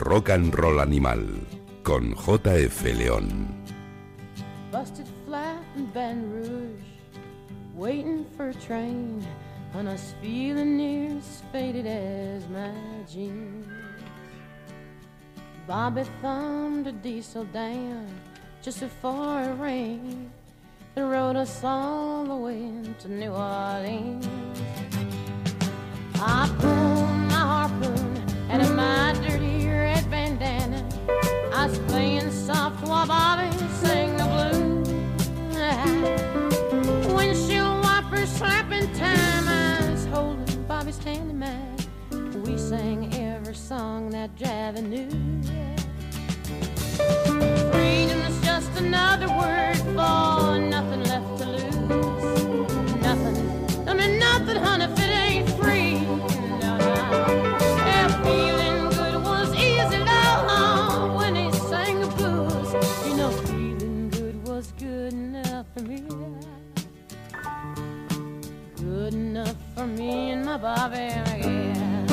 Rock and Roll Animal con JF León. Busted flat in Baton Rouge, waiting for a train, and I was feeling near as faded as my jeans. Bobby thumbed a diesel down just before it rained and rode us all the way to New Orleans. I pulled Bobby the blues. Windshield wipers slapping time. I was holding Bobby's. We sang every song that Javi knew. Just another word for nothing left to lose. Nothing. I mean nothing, honey, and my Bobby, yeah.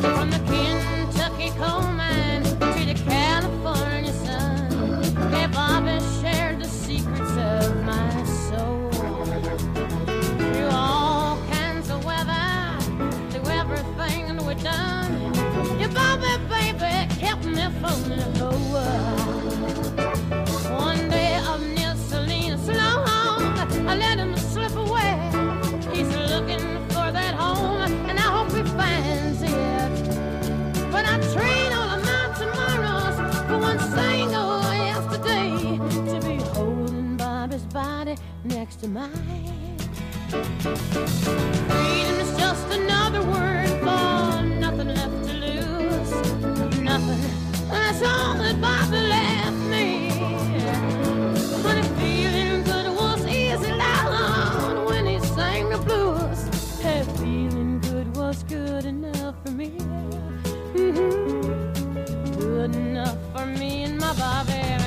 From the Kentucky coal mine to the California sun, yeah, Bobby shared the secrets of my soul. Through all kinds of weather, through everything that we done, yeah, Bobby, baby, kept me from to mine. Freedom is just another word for nothing left to lose. Nothing. That's all that Bobby left me. Honey, feeling good was easy loud when he sang the blues. Hey, feeling good was good enough for me. Mm-hmm. Good enough for me and my Bobby.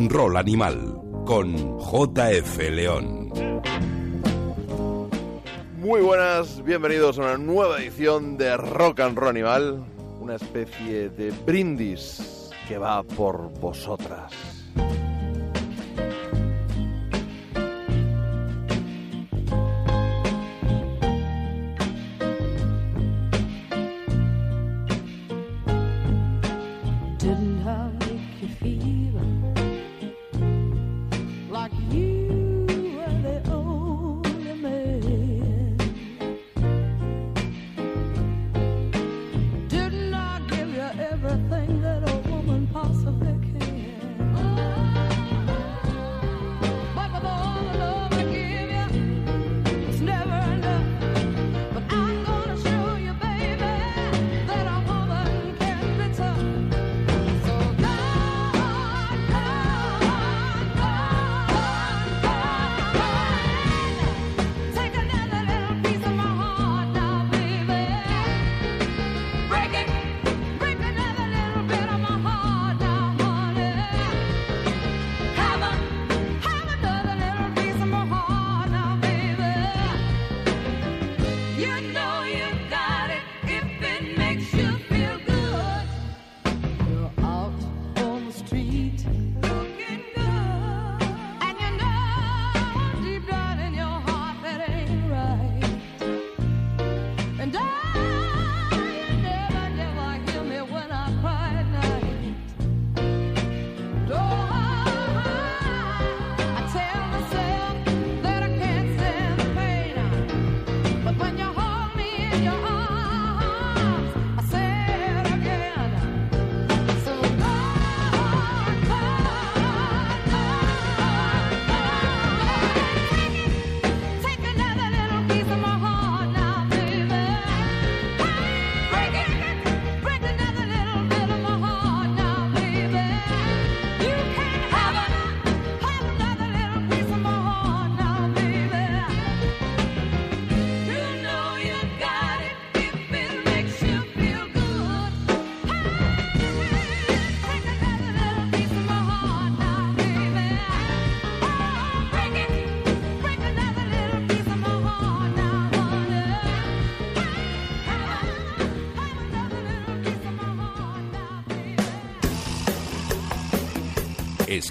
Rock and Roll Animal con JF León. Muy buenas, bienvenidos a una nueva edición de Rock and Roll Animal, una especie de brindis que va por vosotras. Didn't I make you feel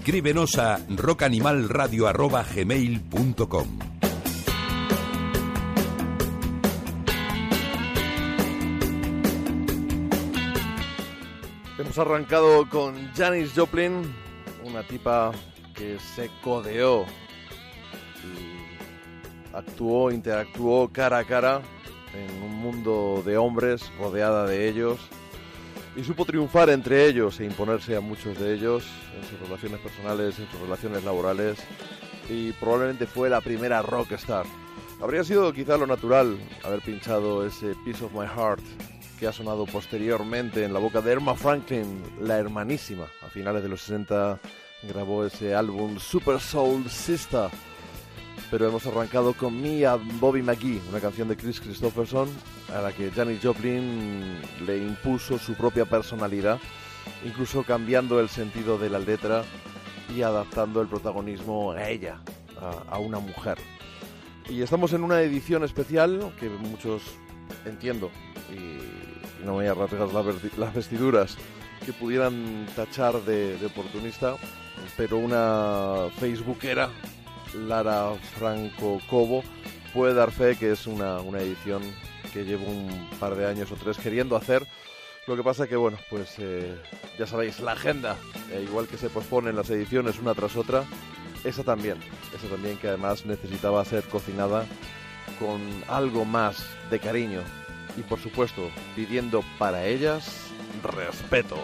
Escríbenos a rockanimalradio.gmail.com Hemos arrancado con Janis Joplin, una tipa que se codeó y actuó, interactuó cara a cara en un mundo de hombres rodeada de ellos y supo triunfar entre ellos e imponerse a muchos de ellos en sus relaciones personales, en sus relaciones laborales y probablemente fue la primera rockstar. Habría sido quizá lo natural haber pinchado ese Piece of My Heart que ha sonado posteriormente en la boca de Irma Franklin, la hermanísima. A finales de los 60 grabó ese álbum Super Soul Sister. Pero hemos arrancado con Mia Bobby McGee, una canción de Chris Christopherson, a la que Janis Joplin le impuso su propia personalidad, incluso cambiando el sentido de la letra y adaptando el protagonismo a ella, a, a una mujer. Y estamos en una edición especial que muchos entiendo y no me voy a rasgar las vestiduras que pudieran tachar de oportunista, pero una facebookera, Lara Franco Cobo, puede dar fe que es una, una edición que llevo un par de años o tres queriendo hacer. Lo que pasa que, bueno, pues eh, ya sabéis, la agenda, eh, igual que se posponen las ediciones una tras otra, esa también, esa también que además necesitaba ser cocinada con algo más de cariño y por supuesto pidiendo para ellas respeto.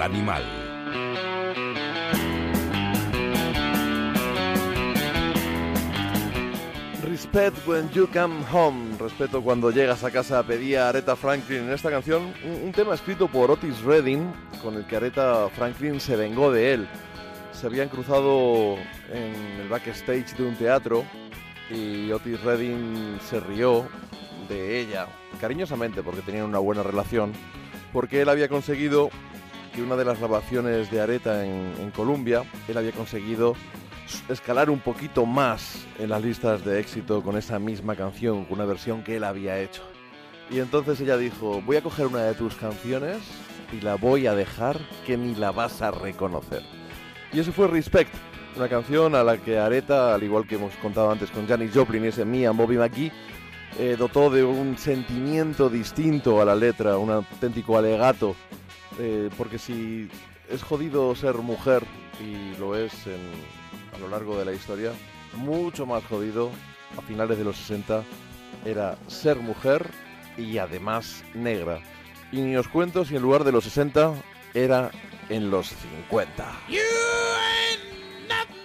Animal. Respect when you come home. Respeto cuando llegas a casa, pedía Aretha Franklin en esta canción. Un, un tema escrito por Otis Redding, con el que Aretha Franklin se vengó de él. Se habían cruzado en el backstage de un teatro y Otis Redding se rió de ella, cariñosamente, porque tenían una buena relación, porque él había conseguido que una de las grabaciones de Aretha en, Colombia, él había conseguido escalar un poquito más en las listas de éxito con esa misma canción, con una versión que él había hecho. Y entonces ella dijo, voy a coger una de tus canciones y la voy a dejar que ni la vas a reconocer. Y eso fue Respect, una canción a la que Aretha, al igual que hemos contado antes con Janis Joplin y ese Mia Bobby McGee, eh, dotó de un sentimiento distinto a la letra, un auténtico alegato, eh, porque si es jodido ser mujer, y lo es a lo largo de la historia, mucho más jodido a finales de los 60 era ser mujer y además negra. Y ni os cuento si en lugar de los 60 era en los 50. You ain't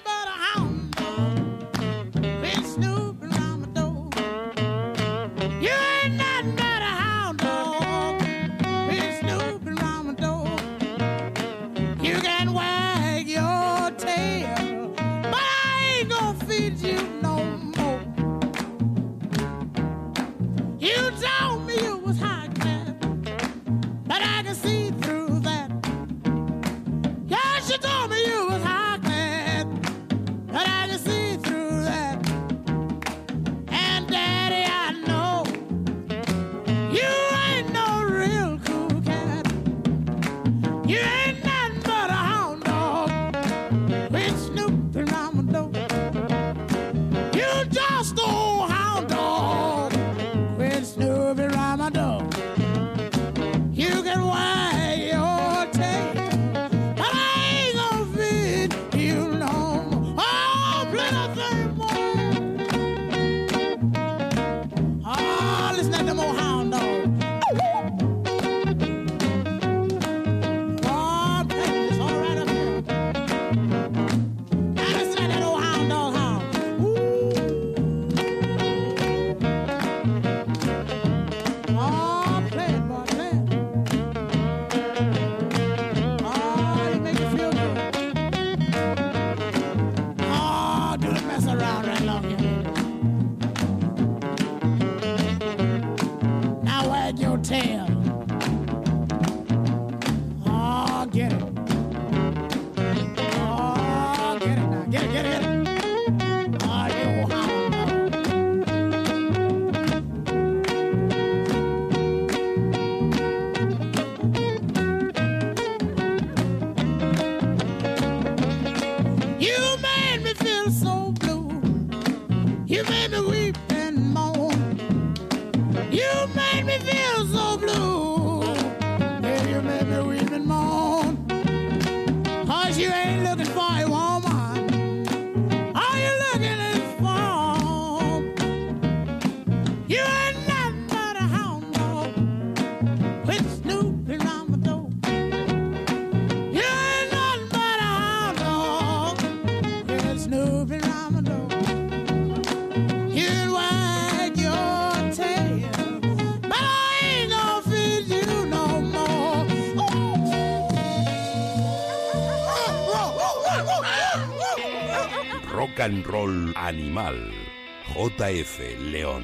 JF León.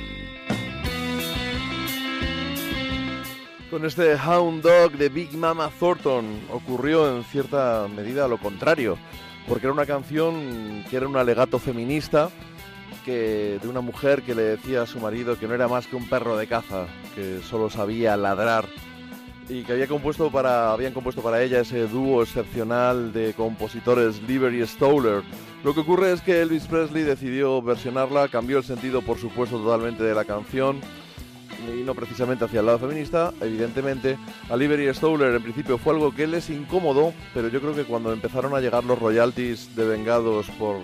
Con este Hound Dog de Big Mama Thornton ocurrió en cierta medida lo contrario, porque era una canción que era un alegato feminista que de una mujer que le decía a su marido que no era más que un perro de caza, que solo sabía ladrar y que había compuesto para habían compuesto para ella ese dúo excepcional de compositores Lieber y Stoller. Lo que ocurre es que Elvis Presley decidió versionarla, cambió el sentido por supuesto totalmente de la canción y no precisamente hacia el lado feminista, evidentemente. A Liberty Stoller en principio fue algo que les incomodó, pero yo creo que cuando empezaron a llegar los royalties de Vengados por,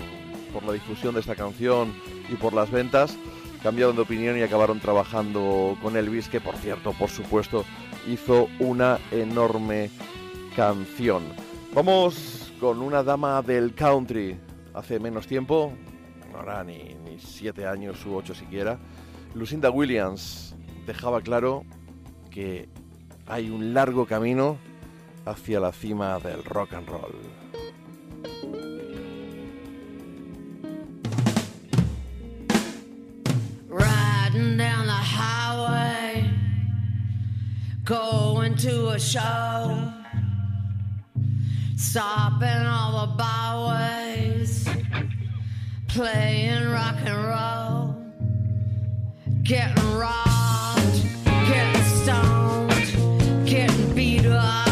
por la difusión de esta canción y por las ventas, cambiaron de opinión y acabaron trabajando con Elvis, que por cierto, por supuesto, hizo una enorme canción. Vamos con una dama del country hace menos tiempo, no hará ni, ni siete años u ocho siquiera. Lucinda Williams dejaba claro que hay un largo camino hacia la cima del rock and roll. Riding down the highway, going to a show, stopping all the byways, playing rock and roll, getting robbed, getting stoned, getting beat up,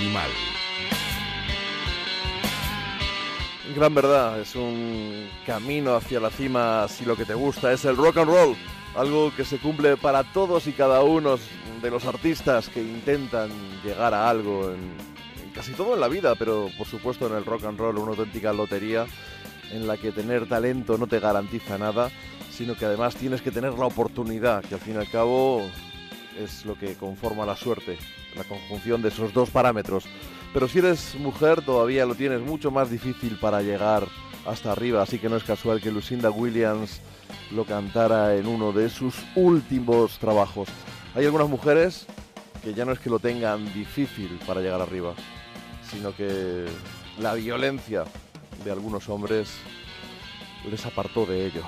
Animal. Gran verdad, es un camino hacia la cima si lo que te gusta es el rock and roll, algo que se cumple para todos y cada uno de los artistas que intentan llegar a algo en, en casi todo en la vida, pero por supuesto en el rock and roll una auténtica lotería en la que tener talento no te garantiza nada, sino que además tienes que tener la oportunidad, que al fin y al cabo es lo que conforma la suerte, la conjunción de esos dos parámetros. Pero si eres mujer todavía lo tienes mucho más difícil para llegar hasta arriba, así que no es casual que Lucinda Williams lo cantara en uno de sus últimos trabajos. Hay algunas mujeres que ya no es que lo tengan difícil para llegar arriba, sino que la violencia de algunos hombres les apartó de ello.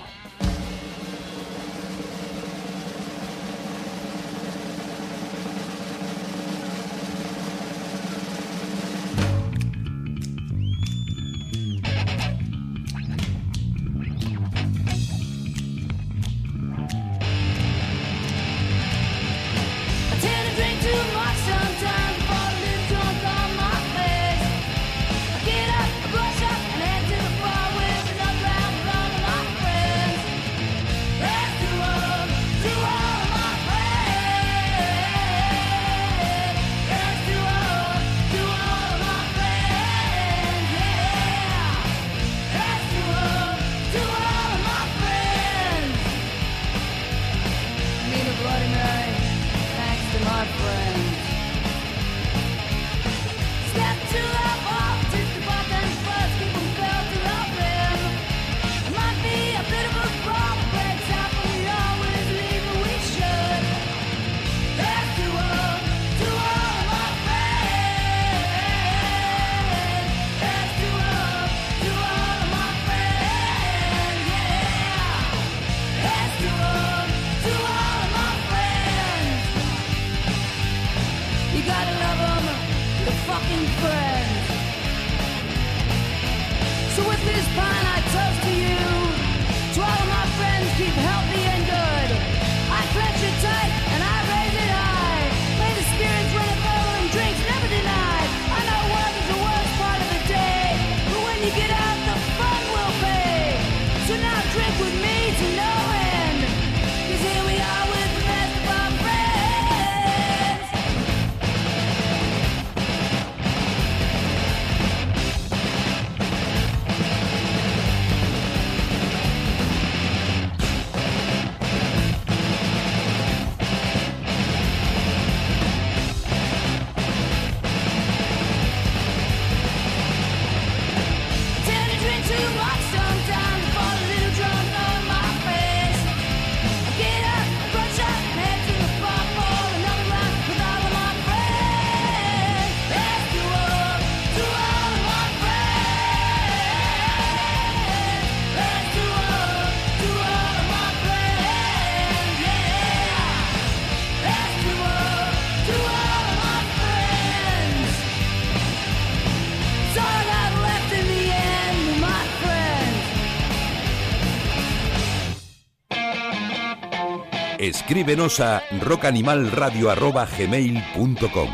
Escríbenos a rockanimalradio.gmail.com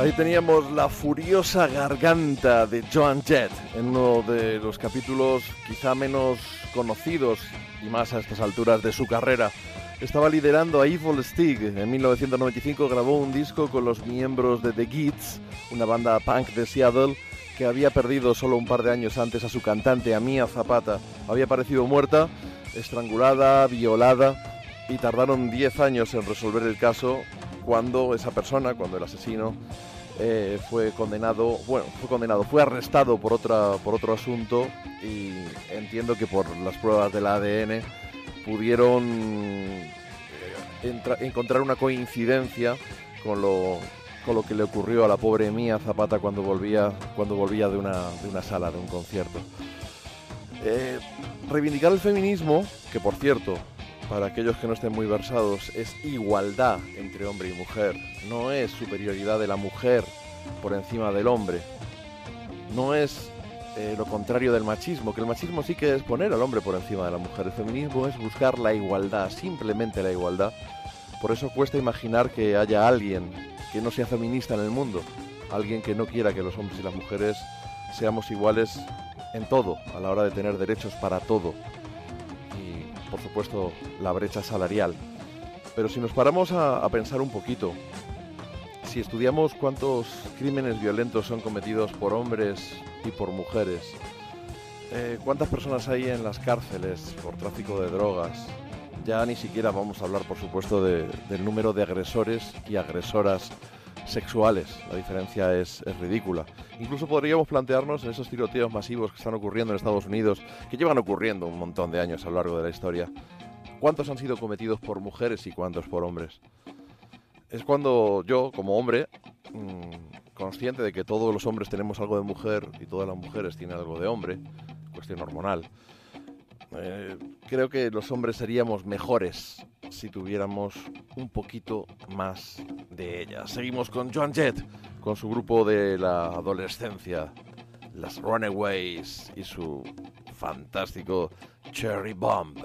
Ahí teníamos la furiosa garganta de Joan Jett en uno de los capítulos quizá menos conocidos y más a estas alturas de su carrera. Estaba liderando a Evil Stig. En 1995 grabó un disco con los miembros de The Gits, una banda punk de Seattle que había perdido solo un par de años antes a su cantante, a Zapata. Había aparecido muerta, estrangulada, violada y tardaron 10 años en resolver el caso cuando esa persona, cuando el asesino eh, fue condenado, bueno, fue condenado, fue arrestado por otra por otro asunto y entiendo que por las pruebas del ADN pudieron eh, encontrar una coincidencia con lo con lo que le ocurrió a la pobre Mía Zapata cuando volvía cuando volvía de una de una sala de un concierto. Eh, reivindicar el feminismo, que por cierto, para aquellos que no estén muy versados, es igualdad entre hombre y mujer, no es superioridad de la mujer por encima del hombre, no es eh, lo contrario del machismo, que el machismo sí que es poner al hombre por encima de la mujer, el feminismo es buscar la igualdad, simplemente la igualdad. Por eso cuesta imaginar que haya alguien que no sea feminista en el mundo, alguien que no quiera que los hombres y las mujeres seamos iguales en todo, a la hora de tener derechos para todo. Y, por supuesto, la brecha salarial. Pero si nos paramos a, pensar un poquito, si estudiamos cuántos crímenes violentos son cometidos por hombres y por mujeres, eh, cuántas personas hay en las cárceles por tráfico de drogas, ya ni siquiera vamos a hablar, por supuesto, de- del número de agresores y agresoras sexuales. La diferencia es, es ridícula. Incluso podríamos plantearnos en esos tiroteos masivos que están ocurriendo en Estados Unidos, que llevan ocurriendo un montón de años a lo largo de la historia, ¿cuántos han sido cometidos por mujeres y cuántos por hombres? Es cuando yo, como hombre, mm, consciente de que todos los hombres tenemos algo de mujer y todas las mujeres tienen algo de hombre, cuestión hormonal, eh, creo que los hombres seríamos mejores si tuviéramos un poquito más de ellas. Seguimos con Joan Jett, con su grupo de la adolescencia, las Runaways y su fantástico Cherry Bomb.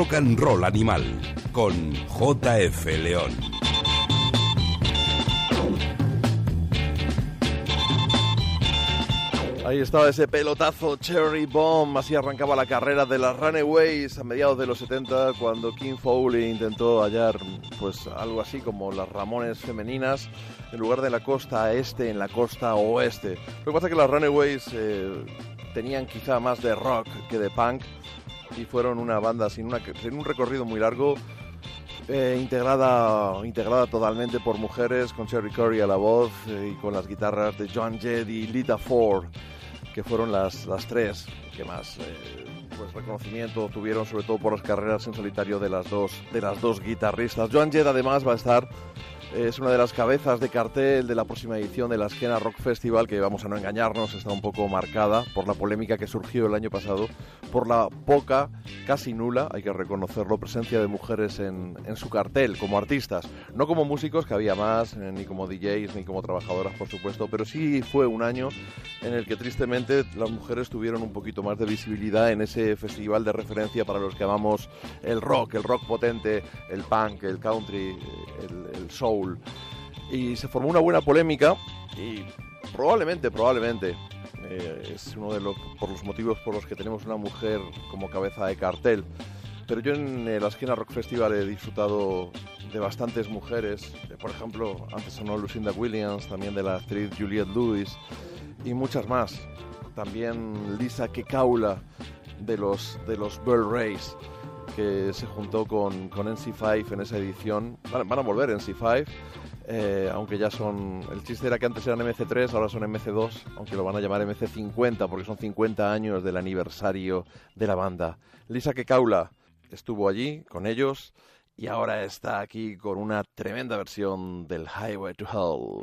Rock and roll animal con JF León. Ahí estaba ese pelotazo Cherry Bomb, así arrancaba la carrera de las Runaways a mediados de los 70 cuando King Foley intentó hallar pues algo así como las Ramones femeninas en lugar de la costa este en la costa oeste. Lo que pasa es que las Runaways eh, tenían quizá más de rock que de punk y fueron una banda sin, una, sin un recorrido muy largo eh, integrada, integrada totalmente por mujeres, con Cherry Curry a la voz eh, y con las guitarras de John Jett y Lita Ford, que fueron las, las tres que más eh, pues, reconocimiento tuvieron, sobre todo por las carreras en solitario de las dos, de las dos guitarristas. Joan Jett además va a estar es una de las cabezas de cartel de la próxima edición de la Esquena Rock Festival, que vamos a no engañarnos, está un poco marcada por la polémica que surgió el año pasado, por la poca, casi nula, hay que reconocerlo, presencia de mujeres en, en su cartel como artistas. No como músicos, que había más, eh, ni como DJs, ni como trabajadoras, por supuesto, pero sí fue un año en el que tristemente las mujeres tuvieron un poquito más de visibilidad en ese festival de referencia para los que amamos el rock, el rock potente, el punk, el country, el, el y se formó una buena polémica y probablemente, probablemente eh, es uno de los por los motivos por los que tenemos una mujer como cabeza de cartel. Pero yo en eh, la esquina Rock Festival he disfrutado de bastantes mujeres, por ejemplo, antes sonó Lucinda Williams, también de la actriz Juliette Lewis y muchas más. También Lisa Kekaula de los de los Burl Rays que se juntó con, con NC5 en esa edición. Van, a volver NC5, eh, aunque ya son... El chiste era que antes eran MC3, ahora son MC2, aunque lo van a llamar MC50 porque son 50 años del aniversario de la banda. Lisa Kekaula estuvo allí con ellos y ahora está aquí con una tremenda versión del Highway to Hell.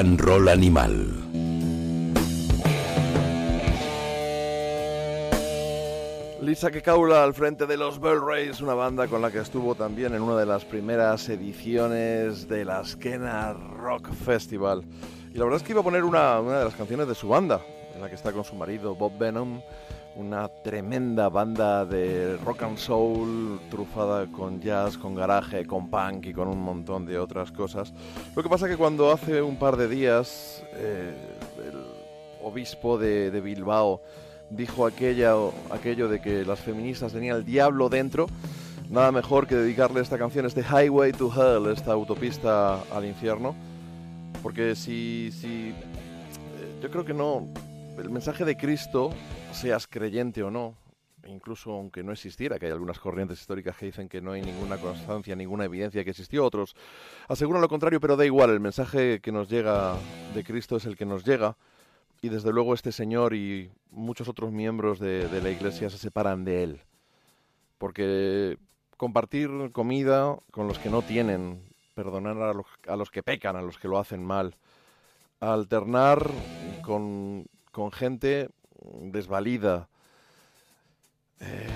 And roll animal. Lisa Kekaula al frente de los Bell Rays, una banda con la que estuvo también en una de las primeras ediciones de la Skena Rock Festival. Y la verdad es que iba a poner una, una de las canciones de su banda, en la que está con su marido Bob Venom, una tremenda banda de rock and soul trufada con jazz, con garaje, con punk y con un montón de otras cosas. Lo que pasa que cuando hace un par de días eh, el obispo de, Bilbao dijo aquella, aquello de que las feministas tenían el diablo dentro, nada mejor que dedicarle esta canción, este Highway to Hell, esta autopista al infierno, porque si, si eh, yo creo que no, el mensaje de Cristo, seas creyente o no, incluso aunque no existiera, que hay algunas corrientes históricas que dicen que no hay ninguna constancia, ninguna evidencia que existió, otros aseguran lo contrario, pero da igual, el mensaje que nos llega de Cristo es el que nos llega, y desde luego este señor y muchos otros miembros de, la iglesia se separan de él. Porque compartir comida con los que no tienen, perdonar a los, a los que pecan, a los que lo hacen mal, alternar con, con gente desvalida, eh,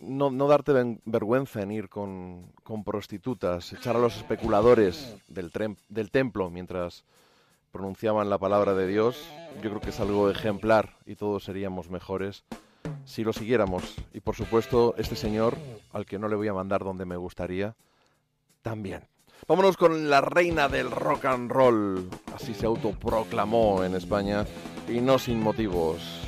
no, darte vergüenza en ir con, con prostitutas, echar a los especuladores del, trem- del templo mientras pronunciaban la palabra de Dios, yo creo que es algo ejemplar y todos seríamos mejores si lo siguiéramos. Y por supuesto, este señor, al que no le voy a mandar donde me gustaría, también. Vámonos con la reina del rock and roll, así se autoproclamó en España, y no sin motivos.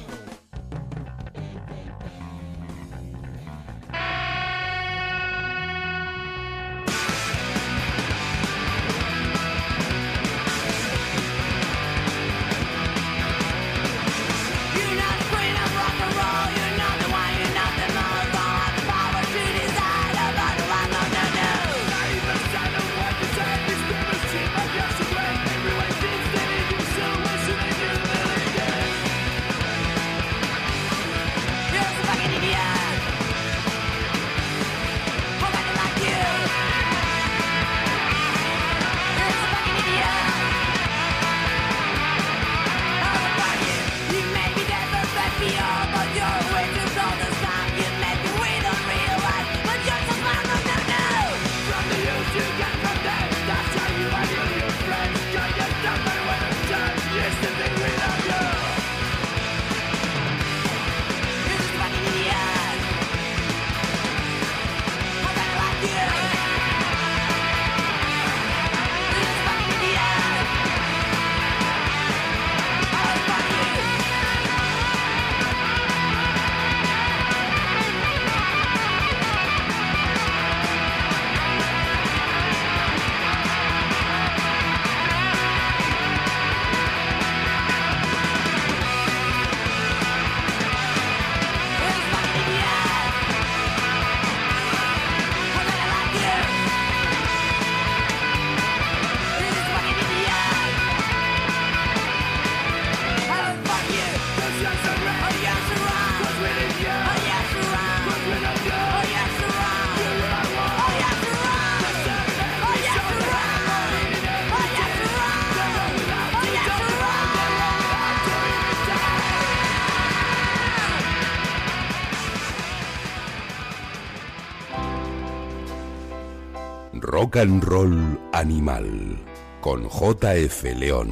And roll animal. Con JF León.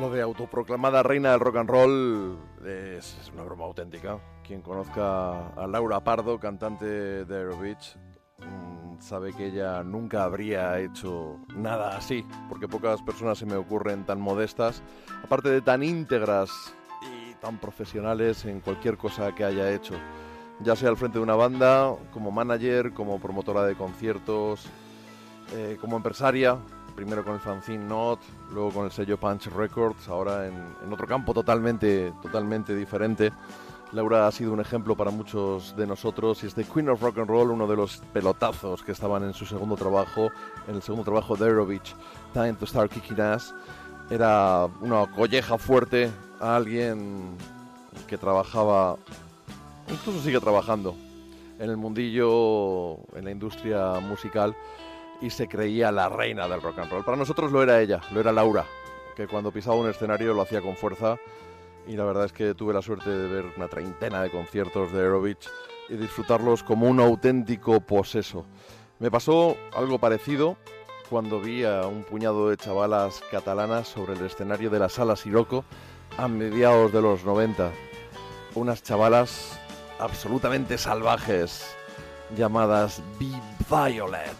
Lo de autoproclamada reina del rock and roll es, una broma auténtica. Quien conozca a Laura Pardo, cantante de Aerobitch, mm, sabe que ella nunca habría hecho nada así, porque pocas personas se me ocurren tan modestas, aparte de tan íntegras y tan profesionales en cualquier cosa que haya hecho. Ya sea al frente de una banda, como manager, como promotora de conciertos, eh, como empresaria, primero con el fanzine Not, luego con el sello Punch Records, ahora en, otro campo totalmente, totalmente diferente. Laura ha sido un ejemplo para muchos de nosotros y es de Queen of Rock and Roll, uno de los pelotazos que estaban en su segundo trabajo, en el segundo trabajo de Aerovich, Time to Start Kicking Ass. Era una colleja fuerte a alguien que trabajaba, incluso sigue trabajando en el mundillo, en la industria musical y se creía la reina del rock and roll. Para nosotros lo era ella, lo era Laura, que cuando pisaba un escenario lo hacía con fuerza y la verdad es que tuve la suerte de ver una treintena de conciertos de Aerovich y disfrutarlos como un auténtico poseso. Me pasó algo parecido cuando vi a un puñado de chavalas catalanas sobre el escenario de la sala Siroco a mediados de los 90. Unas chavalas absolutamente salvajes llamadas Be Violet.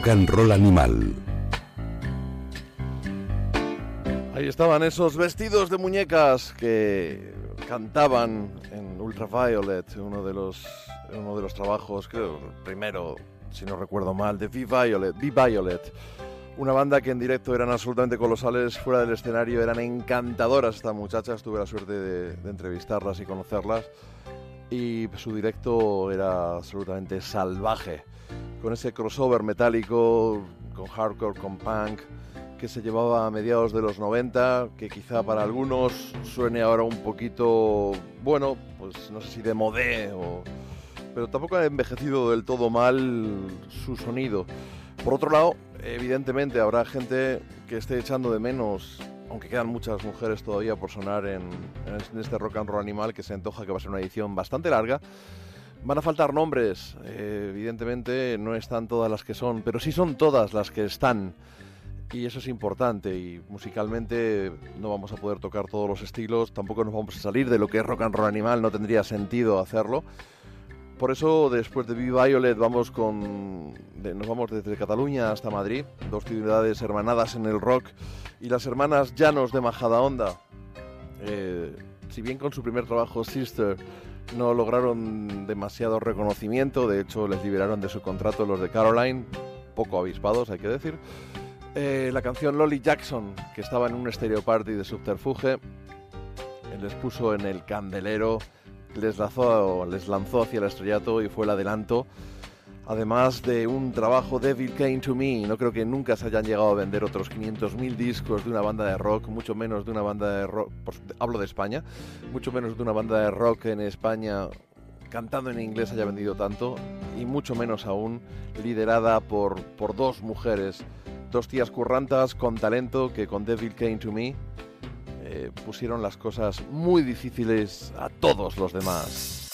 Rock and Roll Animal. Ahí estaban esos vestidos de muñecas que cantaban en Ultraviolet, uno de los, uno de los trabajos, creo, primero, si no recuerdo mal, de V Violet, V Violet. Una banda que en directo eran absolutamente colosales, fuera del escenario eran encantadoras estas muchachas, tuve la suerte de, de entrevistarlas y conocerlas y su directo era absolutamente salvaje, con ese crossover metálico, con hardcore, con punk, que se llevaba a mediados de los 90, que quizá para algunos suene ahora un poquito, bueno, pues no sé si de modé o... Pero tampoco ha envejecido del todo mal su sonido. Por otro lado, evidentemente habrá gente que esté echando de menos, aunque quedan muchas mujeres todavía por sonar en, en este rock and roll animal, que se antoja que va a ser una edición bastante larga. Van a faltar nombres, eh, evidentemente no están todas las que son, pero sí son todas las que están. Y eso es importante y musicalmente no vamos a poder tocar todos los estilos, tampoco nos vamos a salir de lo que es rock and roll animal, no tendría sentido hacerlo. Por eso después de Be Violet vamos con de- nos vamos desde Cataluña hasta Madrid, dos ciudades hermanadas en el rock y las hermanas Llanos de Majadahonda. Eh, si bien con su primer trabajo Sister no lograron demasiado reconocimiento, de hecho les liberaron de su contrato los de Caroline, poco avispados hay que decir. Eh, la canción Lolly Jackson, que estaba en un stereo party de subterfuge, les puso en el candelero, les lanzó, les lanzó hacia el estrellato y fue el adelanto. Además de un trabajo Devil Came to Me, no creo que nunca se hayan llegado a vender otros 500.000 discos de una banda de rock, mucho menos de una banda de rock, hablo de España, mucho menos de una banda de rock en España cantando en inglés haya vendido tanto, y mucho menos aún liderada por, por dos mujeres, dos tías currantas con talento que con Devil Came to Me eh, pusieron las cosas muy difíciles a todos los demás.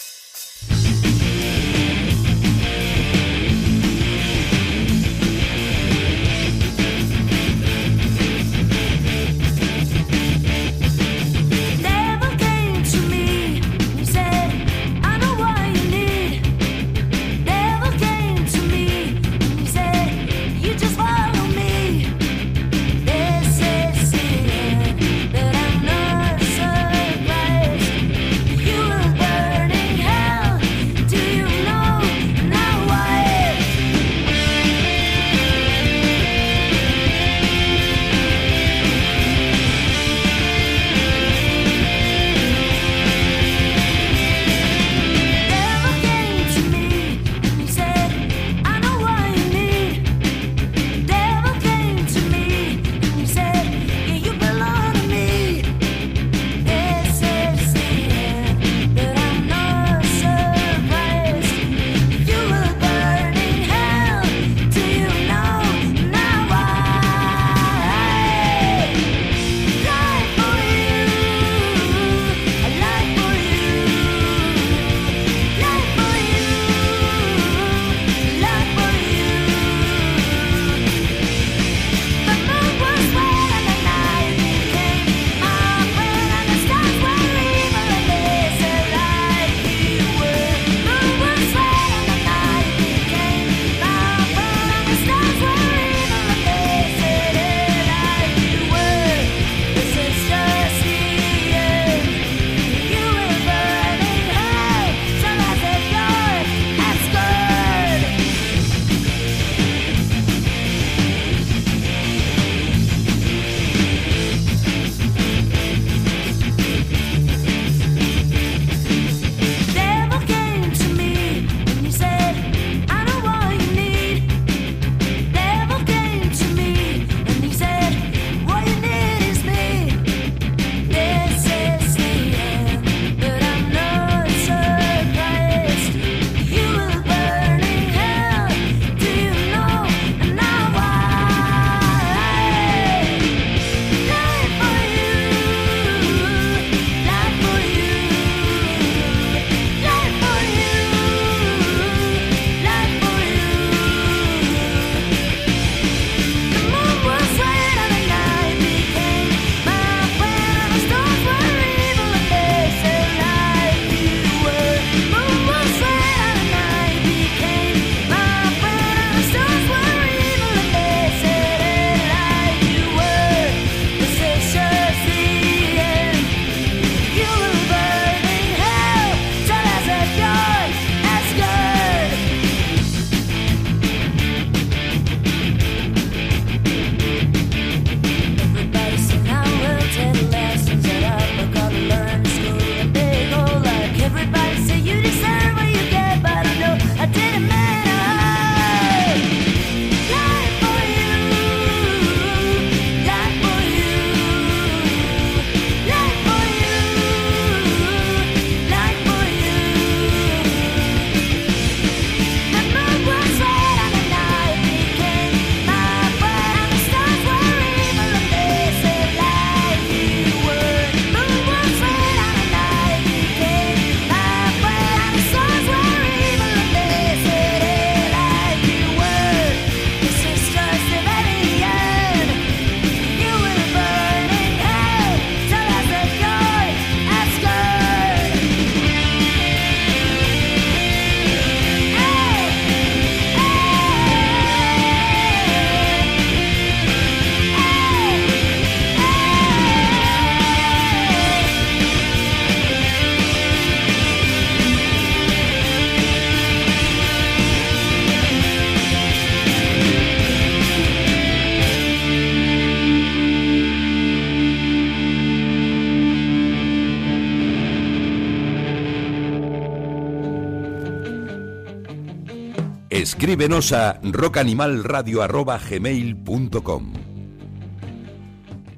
Escríbenos a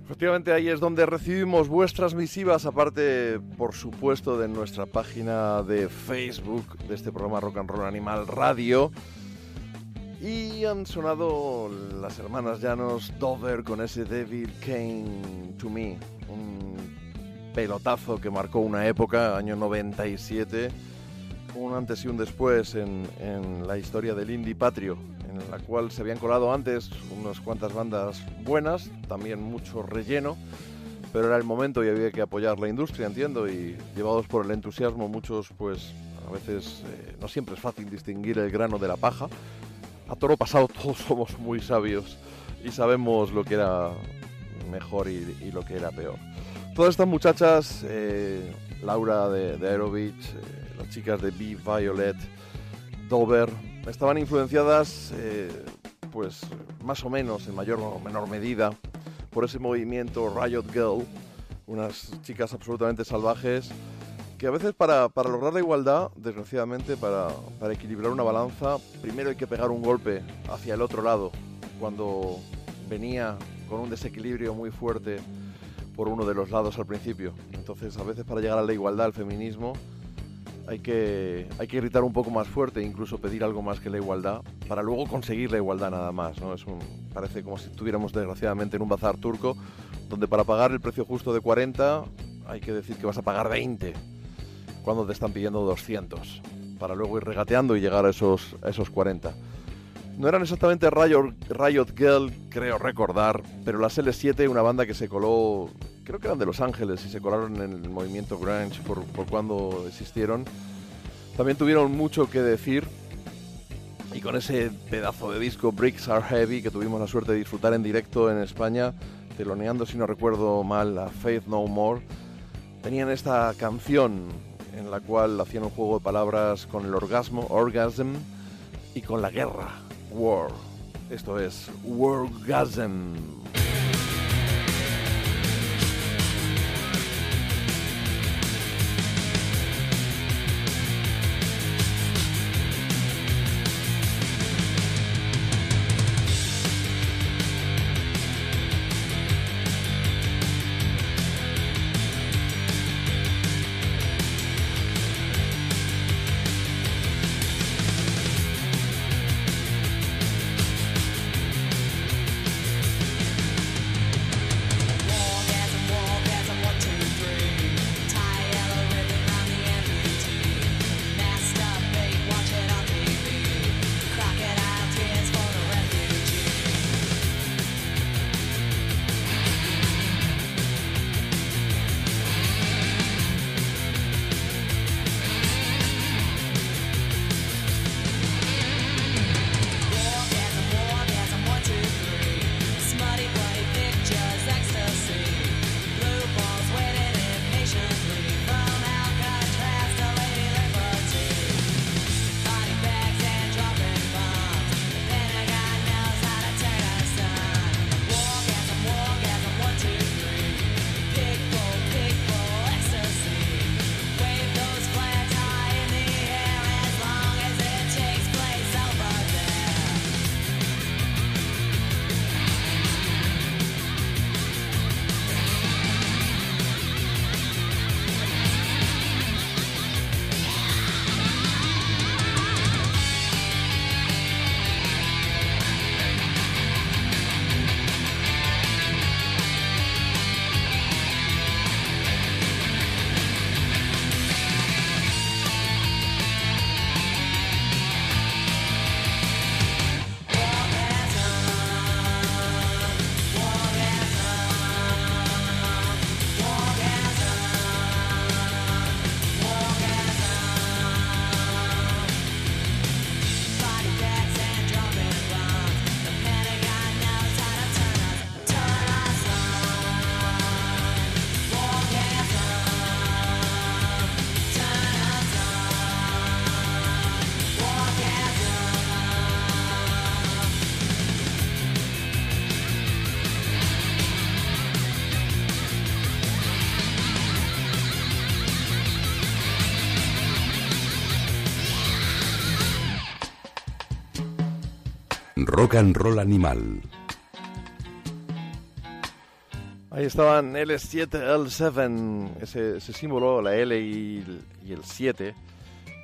Efectivamente, ahí es donde recibimos vuestras misivas, aparte, por supuesto, de nuestra página de Facebook de este programa Rock and Roll Animal Radio. Y han sonado las hermanas Llanos Dover con ese Devil Came to Me, un pelotazo que marcó una época, año 97, un antes y un después en, la historia del indie patrio, en la cual se habían colado antes unas cuantas bandas buenas, también mucho relleno, pero era el momento y había que apoyar la industria, entiendo, y llevados por el entusiasmo, muchos pues a veces eh, no siempre es fácil distinguir el grano de la paja. A toro pasado todos somos muy sabios y sabemos lo que era mejor y, lo que era peor. Todas estas muchachas, eh, Laura de, de eh, las chicas de Be Violet, Dover, estaban influenciadas, eh, pues más o menos, en mayor o menor medida, por ese movimiento Riot Girl, unas chicas absolutamente salvajes que a veces para, para lograr la igualdad, desgraciadamente, para, para equilibrar una balanza, primero hay que pegar un golpe hacia el otro lado, cuando venía con un desequilibrio muy fuerte por uno de los lados al principio. Entonces, a veces para llegar a la igualdad, al feminismo, hay que, hay que gritar un poco más fuerte, incluso pedir algo más que la igualdad, para luego conseguir la igualdad nada más. ¿no? Es un, parece como si estuviéramos desgraciadamente en un bazar turco, donde para pagar el precio justo de 40 hay que decir que vas a pagar 20, cuando te están pidiendo 200, para luego ir regateando y llegar a esos, a esos 40. No eran exactamente Riot Girl, creo recordar, pero las L7, una banda que se coló, creo que eran de Los Ángeles y se colaron en el movimiento grunge por, por cuando existieron, también tuvieron mucho que decir y con ese pedazo de disco Bricks Are Heavy que tuvimos la suerte de disfrutar en directo en España, teloneando si no recuerdo mal a Faith No More, tenían esta canción en la cual hacían un juego de palabras con el orgasmo, orgasm, y con la guerra, war. Esto es Wargasm. Rock and Roll Animal. Ahí estaban L7, L7, ese, símbolo, la L y, el- y el 7,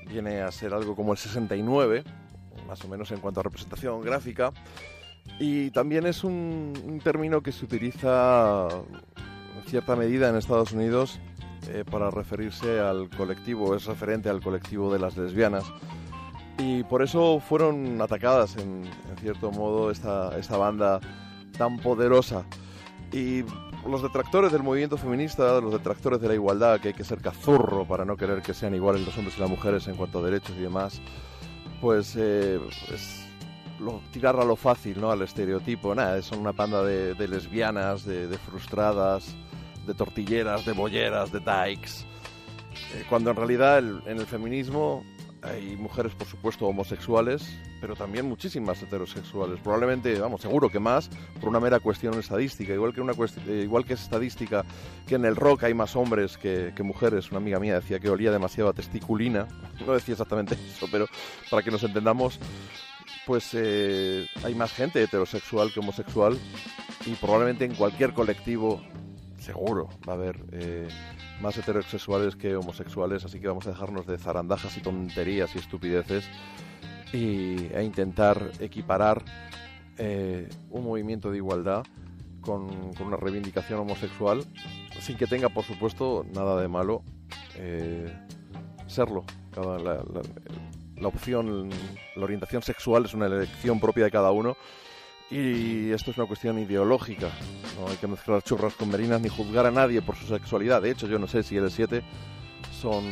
viene a ser algo como el 69, más o menos en cuanto a representación gráfica. Y también es un, un término que se utiliza en cierta medida en Estados Unidos eh, para referirse al colectivo, es referente al colectivo de las lesbianas. Y por eso fueron atacadas en, cierto modo esta, esta banda tan poderosa. Y los detractores del movimiento feminista, los detractores de la igualdad, que hay que ser cazurro para no querer que sean iguales los hombres y las mujeres en cuanto a derechos y demás, pues eh, es lo- tirar a lo fácil, ¿no? Al estereotipo. Nada, son una panda de, lesbianas, de, frustradas, de tortilleras, de bolleras, de dykes. Eh, cuando en realidad en el feminismo hay mujeres, por supuesto, homosexuales, pero también muchísimas heterosexuales. Probablemente, vamos, seguro que más, por una mera cuestión estadística. Igual que, una eh, igual que es estadística que en el rock hay más hombres que, que mujeres. Una amiga mía decía que olía demasiado a testiculina. No decía exactamente eso, pero para que nos entendamos, pues eh, hay más gente heterosexual que homosexual. Y probablemente en cualquier colectivo, seguro, va a haber... eh, más heterosexuales que homosexuales, así que vamos a dejarnos de zarandajas y tonterías y estupideces y a intentar equiparar eh, un movimiento de igualdad con, con una reivindicación homosexual, sin que tenga, por supuesto, nada de malo eh, serlo. La opción, la orientación sexual es una elección propia de cada uno y esto es una cuestión ideológica. No hay que mezclar churras con merinas ni juzgar a nadie por su sexualidad. De hecho, yo no sé si L7 son,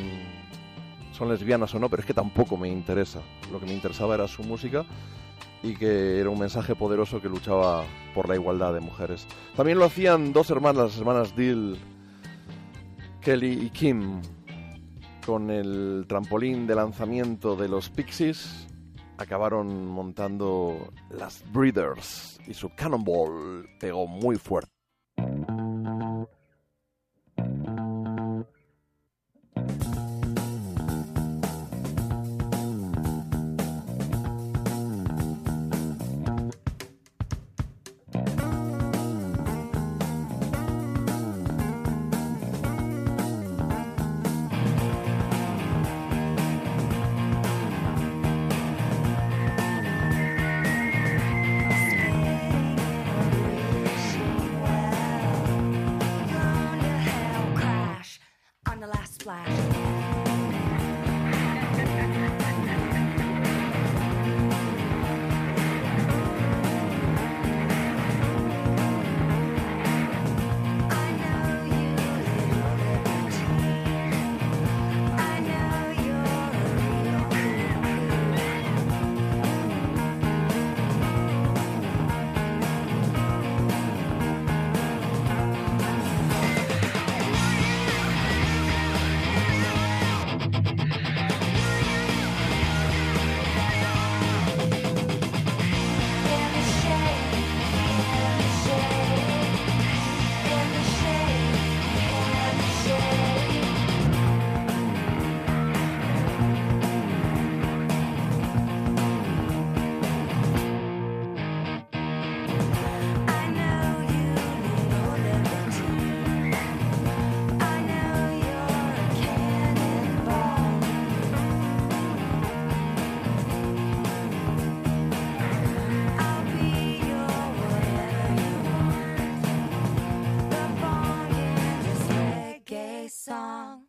son lesbianas o no, pero es que tampoco me interesa. Lo que me interesaba era su música y que era un mensaje poderoso que luchaba por la igualdad de mujeres. También lo hacían dos hermanas, las hermanas Dill, Kelly y Kim, con el trampolín de lanzamiento de los Pixies acabaron montando las Breeders y su Cannonball pegó muy fuerte. song.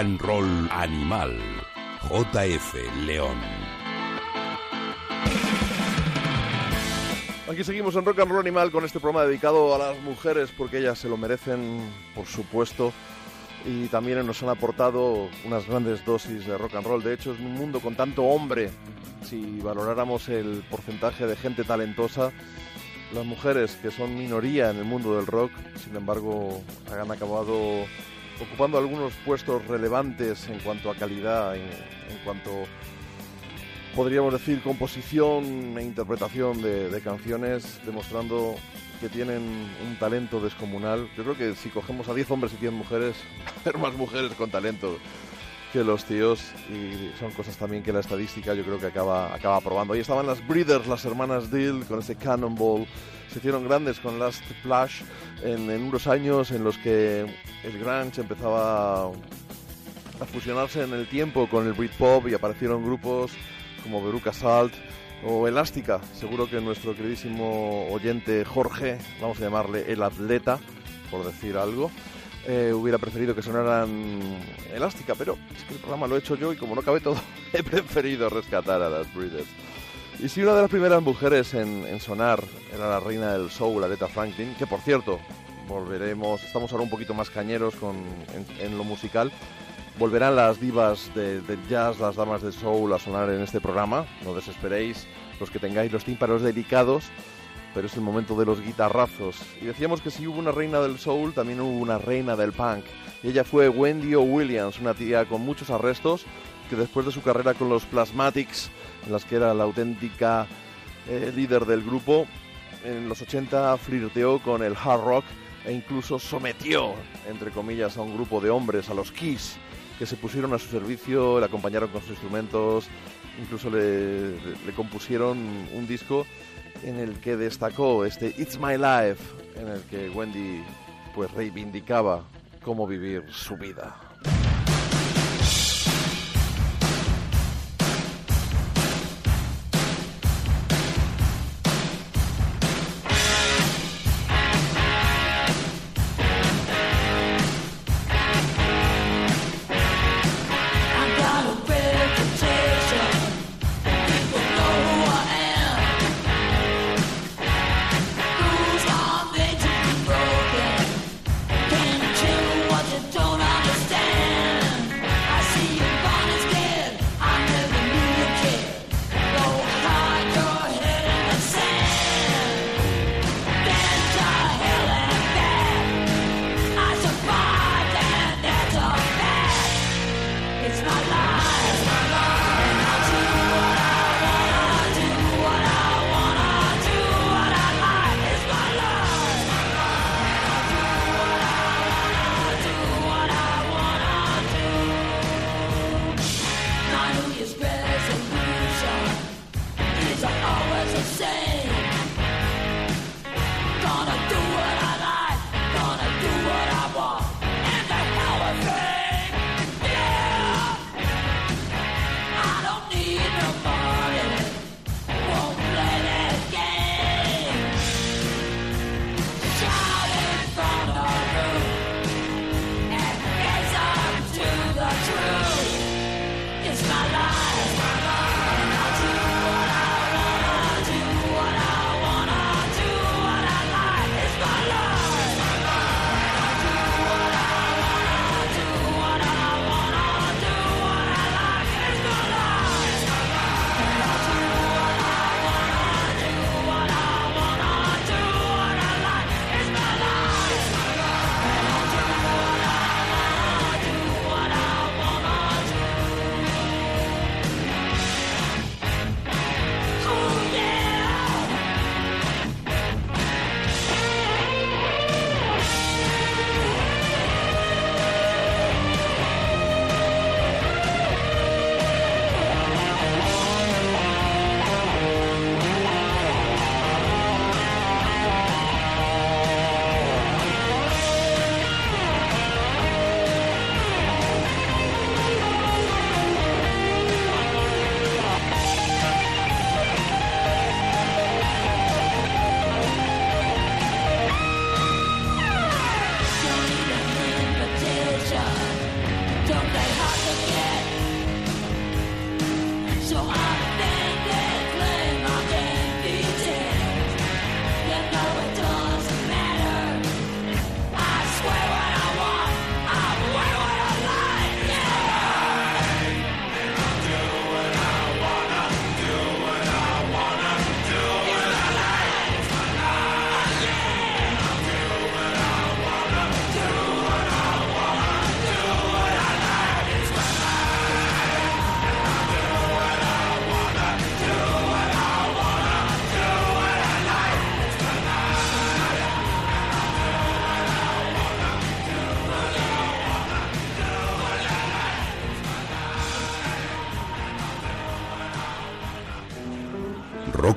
And roll animal. JF León. Aquí seguimos en Rock and Roll Animal con este programa dedicado a las mujeres porque ellas se lo merecen, por supuesto, y también nos han aportado unas grandes dosis de rock and roll. De hecho, es un mundo con tanto hombre. Si valoráramos el porcentaje de gente talentosa, las mujeres, que son minoría en el mundo del rock, sin embargo, han acabado ocupando algunos puestos relevantes en cuanto a calidad, en, en cuanto podríamos decir, composición e interpretación de, de canciones, demostrando que tienen un talento descomunal. Yo creo que si cogemos a 10 hombres y 10 mujeres, haber más mujeres con talento que los tíos y son cosas también que la estadística yo creo que acaba, acaba probando. Ahí estaban las Breeders, las hermanas Dill, con ese Cannonball. Se hicieron grandes con Last Flash en, unos años en los que el grunge empezaba a fusionarse en el tiempo con el Britpop y aparecieron grupos como Veruca Salt o Elástica. Seguro que nuestro queridísimo oyente Jorge, vamos a llamarle el atleta, por decir algo, eh, hubiera preferido que sonaran Elástica, pero es que el programa lo he hecho yo y como no cabe todo, he preferido rescatar a las Breeders. Y si una de las primeras mujeres en, sonar era la reina del soul, Aretha Franklin, que por cierto, volveremos, estamos ahora un poquito más cañeros con, en, lo musical, volverán las divas de- del jazz, las damas del soul a sonar en este programa. No desesperéis los que tengáis los tímpanos delicados, pero es el momento de los guitarrazos. Y decíamos que si hubo una reina del soul, también hubo una reina del punk. Y ella fue Wendy O. Williams, una tía con muchos arrestos, que después de su carrera con los Plasmatics, en las que era la auténtica eh, líder del grupo, en los 80 flirteó con el hard rock e incluso sometió, entre comillas, a un grupo de hombres, a los Kiss, que se pusieron a su servicio, le acompañaron con sus instrumentos, incluso le, le- compusieron un disco en el que destacó este It's My Life, en el que Wendy pues reivindicaba cómo vivir su vida.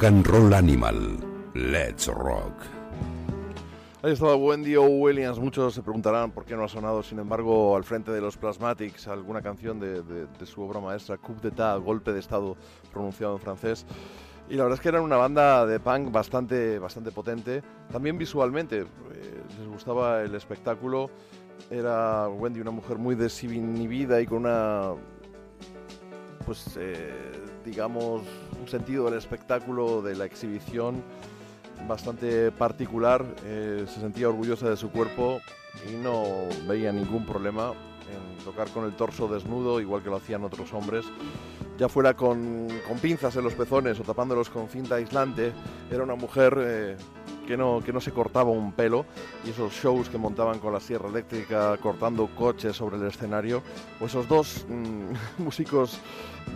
Rock and Roll Animal. Let's Rock. Ahí estaba Wendy O. Williams. Muchos se preguntarán por qué no ha sonado, sin embargo, al frente de los Plasmatics alguna canción de, de- de su obra maestra, Coup d'État, golpe de estado pronunciado en francés. Y la verdad es que eran una banda de punk bastante, bastante potente. También visualmente, eh, les gustaba el espectáculo. Era Wendy una mujer muy desinhibida y con una, pues, eh, digamos, sentido del espectáculo, de la exhibición bastante particular. eh, se sentía orgullosa de su cuerpo y no veía ningún problema en tocar con el torso desnudo, igual que lo hacían otros hombres. Ya fuera con, con pinzas en los pezones o tapándolos con cinta aislante, era una mujer eh, que, no, que no se cortaba un pelo. Y esos shows que montaban con la sierra eléctrica cortando coches sobre el escenario, o esos dos mm, músicos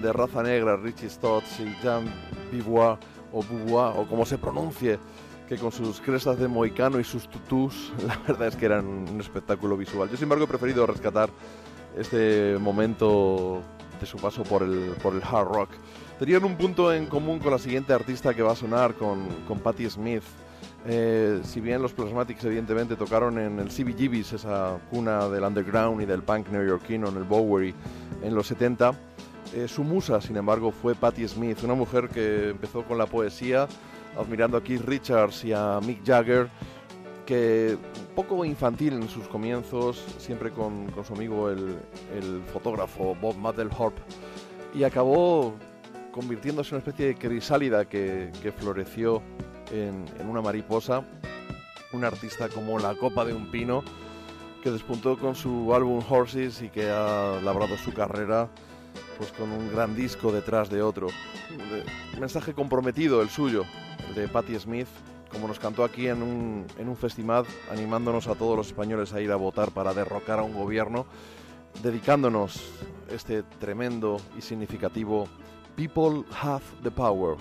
de raza negra, Richie Stotts y Jean Bivois, o Beauvoir, o como se pronuncie, que con sus crestas de moicano y sus tutús, la verdad es que eran un espectáculo visual. Yo, sin embargo, he preferido rescatar este momento de su paso por el, por el hard rock. Tenían un punto en común con la siguiente artista que va a sonar, con, con Patti Smith. Eh, si bien los Plasmatics evidentemente tocaron en el CBGB's, esa cuna del underground y del punk neoyorquino, en el Bowery, en los 70, eh, su musa, sin embargo, fue Patti Smith, una mujer que empezó con la poesía, admirando a Keith Richards y a Mick Jagger, que poco infantil en sus comienzos, siempre con, su amigo el, fotógrafo Bob Mapplethorpe, y acabó convirtiéndose en una especie de crisálida que floreció en, una mariposa, un artista como la copa de un pino, que despuntó con su álbum Horses y que ha labrado su carrera pues con un gran disco detrás de otro. Mensaje comprometido el suyo, el de Patti Smith, como nos cantó aquí en un, en un festival, animándonos a todos los españoles a ir a votar para derrocar a un gobierno, dedicándonos este tremendo y significativo People Have the Power.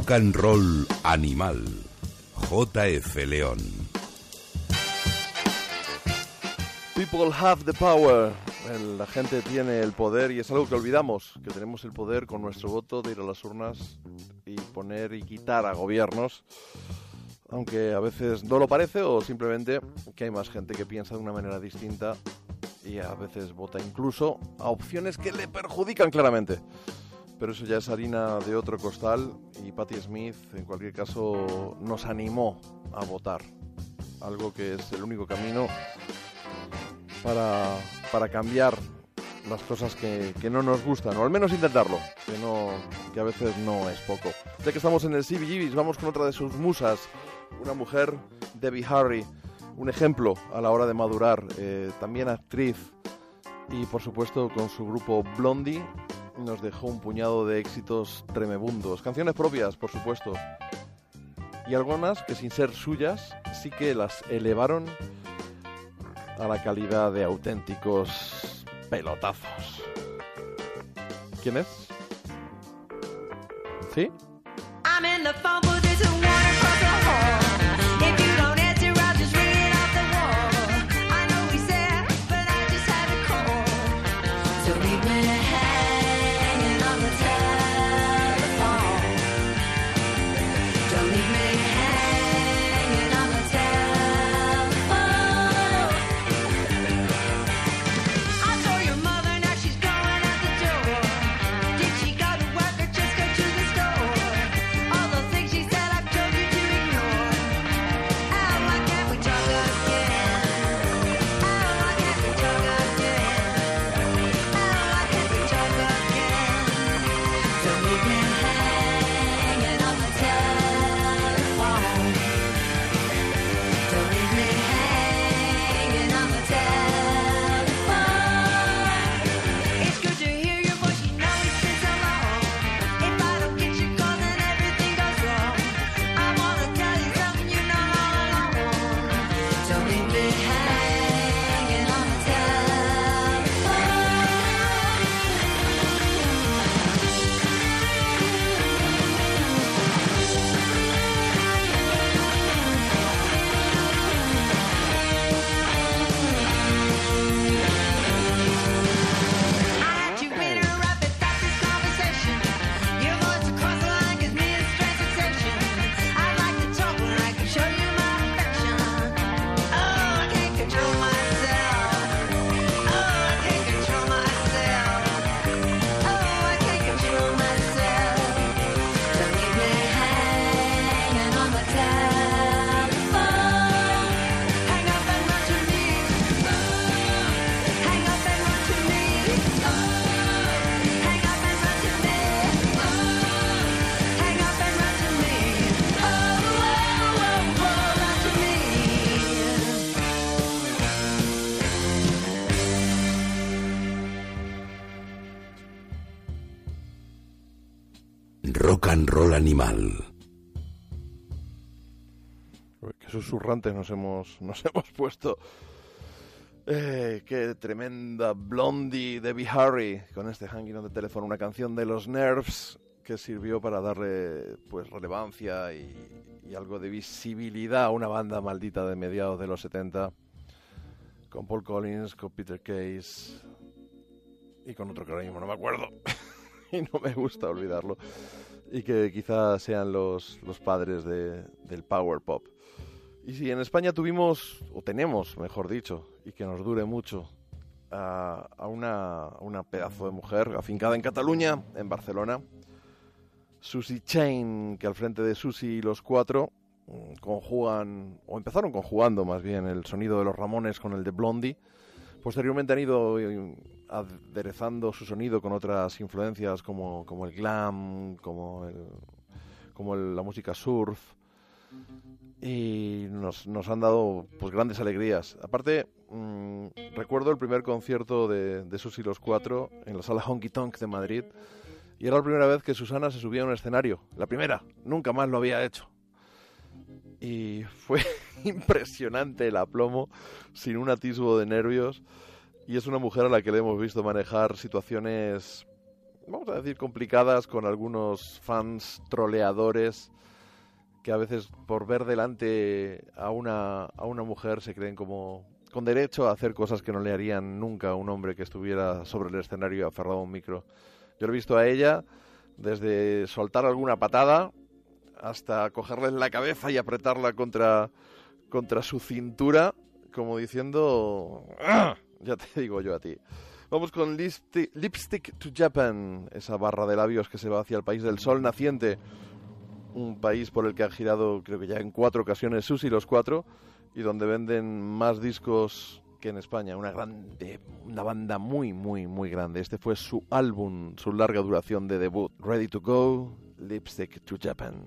Rock and Roll Animal. JF León. People have the power. La gente tiene el poder y es algo que olvidamos, que tenemos el poder con nuestro voto de ir a las urnas y poner y quitar a gobiernos, aunque a veces no lo parece o simplemente que hay más gente que piensa de una manera distinta y a veces vota incluso a opciones que le perjudican claramente. Pero eso ya es harina de otro costal y Patti Smith en cualquier caso nos animó a votar, algo que es el único camino para, para cambiar las cosas que, que no nos gustan, o al menos intentarlo, que, no, que a veces no es poco. Ya que estamos en el CBGBs, vamos con otra de sus musas, una mujer, Debbie Harry, un ejemplo a la hora de madurar, eh, también actriz, y por supuesto con su grupo Blondie nos dejó un puñado de éxitos tremebundos, canciones propias, por supuesto, y algunas que sin ser suyas sí que las elevaron a la calidad de auténticos pelotazos. ¿Quién es? ¿Sí? Susurrantes nos hemos, nos hemos puesto. Eh, qué tremenda Blondie Debbie Harry con este Hanging on the Telephone, una canción de los Nerves que sirvió para darle pues relevancia y, algo de visibilidad a una banda maldita de mediados de los 70 con Paul Collins, con Peter Case y con otro que ahora mismo no me acuerdo y no me gusta olvidarlo y que quizás sean los, los padres de- del power pop. Y si en España tuvimos, o tenemos, mejor dicho, y que nos dure mucho, a, a una, pedazo de mujer afincada en Cataluña, en Barcelona, Susie Chain, que al frente de Susie y los cuatro mm, conjugan, o empezaron conjugando más bien el sonido de los Ramones con el de Blondie. Posteriormente han ido eh, aderezando su sonido con otras influencias como, el glam, como, la música surf y nos, nos han dado pues grandes alegrías. Aparte, mm, recuerdo el primer concierto de, de los Cuatro en la sala Honky Tonk de Madrid y era la primera vez que Susana se subía a un escenario. La primera, nunca más lo había hecho. Y fue impresionante el aplomo, sin un atisbo de nervios. Y es una mujer a la que le hemos visto manejar situaciones vamos a decir, complicadas con algunos fans troleadores que a veces por ver delante a una, a una mujer se creen como con derecho a hacer cosas que no le harían nunca a un hombre que estuviera sobre el escenario aferrado a un micro. Yo lo he visto a ella desde soltar alguna patada hasta cogerla en la cabeza y apretarla contra, contra su cintura, como diciendo, "Ah", ya te digo yo a ti. Vamos con Lipstick, Lipstick to Japan, esa barra de labios que se va hacia el país del sol naciente, un país por el que han girado creo que ya en cuatro ocasiones Susi los cuatro y donde venden más discos que en España, una grande, una banda muy muy muy grande. Este fue su álbum, su larga duración de debut, Ready to Go, Lipstick to Japan.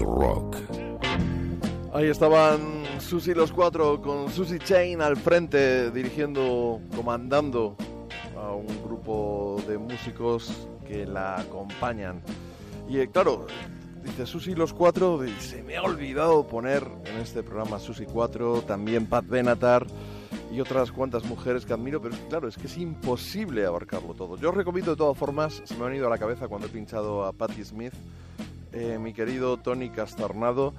Rock. Ahí estaban Susi los cuatro con Susi Chain al frente dirigiendo, comandando a un grupo de músicos que la acompañan. Y eh, claro, dice Susi los cuatro, se me ha olvidado poner en este programa Susi 4, también Pat Benatar y otras cuantas mujeres que admiro, pero claro, es que es imposible abarcarlo todo. Yo os recomiendo de todas formas, se me han ido a la cabeza cuando he pinchado a Patti Smith, eh, mi querido Tony Castornado,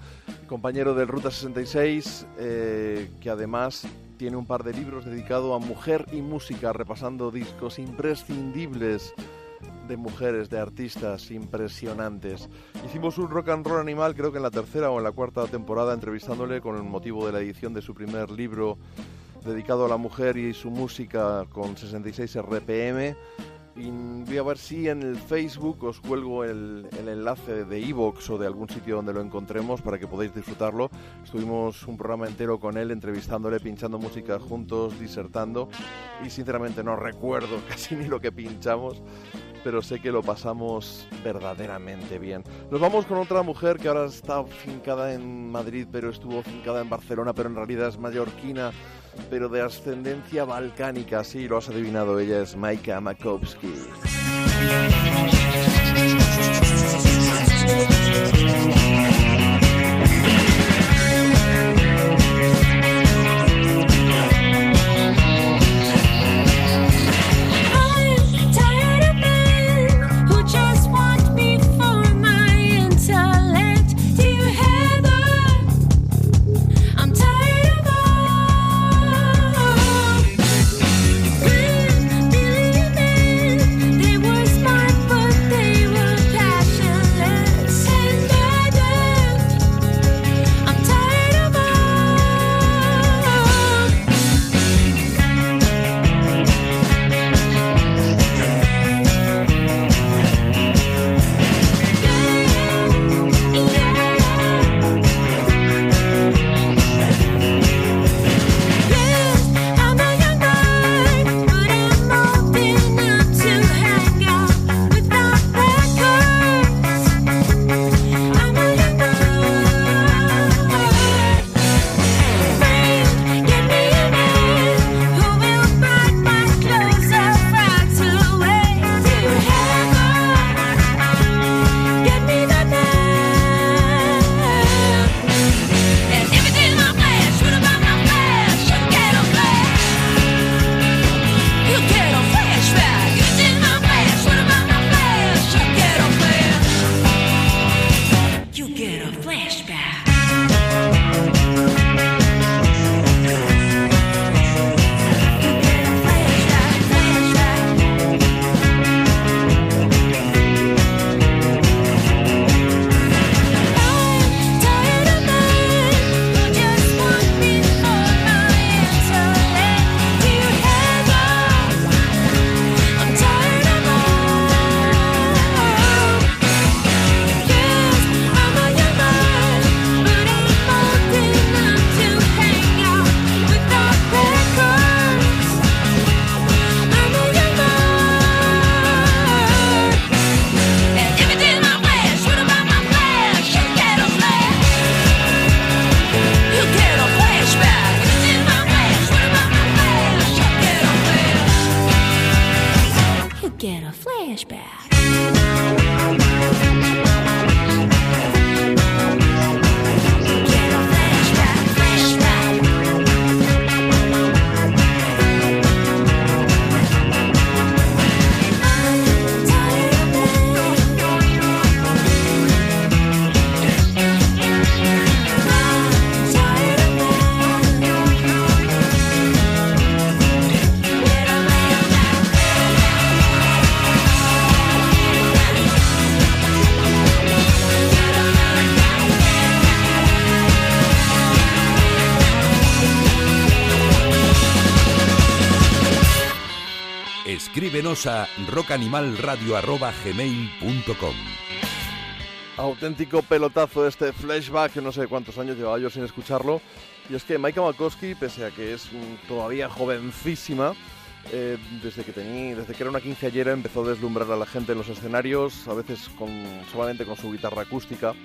compañero del Ruta 66, eh, que además tiene un par de libros dedicados a mujer y música, repasando discos imprescindibles de mujeres, de artistas impresionantes. Hicimos un rock and roll animal, creo que en la tercera o en la cuarta temporada, entrevistándole con el motivo de la edición de su primer libro dedicado a la mujer y su música con 66 RPM. Y voy a ver si en el Facebook os cuelgo el, el enlace de Evox o de algún sitio donde lo encontremos para que podáis disfrutarlo. Estuvimos un programa entero con él, entrevistándole, pinchando música juntos, disertando. Y sinceramente no recuerdo casi ni lo que pinchamos, pero sé que lo pasamos verdaderamente bien. Nos vamos con otra mujer que ahora está fincada en Madrid, pero estuvo fincada en Barcelona, pero en realidad es mallorquina, pero de ascendencia balcánica. Sí, lo has adivinado, ella es Maika Makowski. Escríbenos a rockanimalradio.gmail.com Auténtico pelotazo este flashback, no sé cuántos años llevaba yo sin escucharlo. Y es que Maika Makowski, pese a que es todavía jovencísima, eh, desde, que tenía, desde que era una quinceañera empezó a deslumbrar a la gente en los escenarios, a veces con, solamente con su guitarra acústica,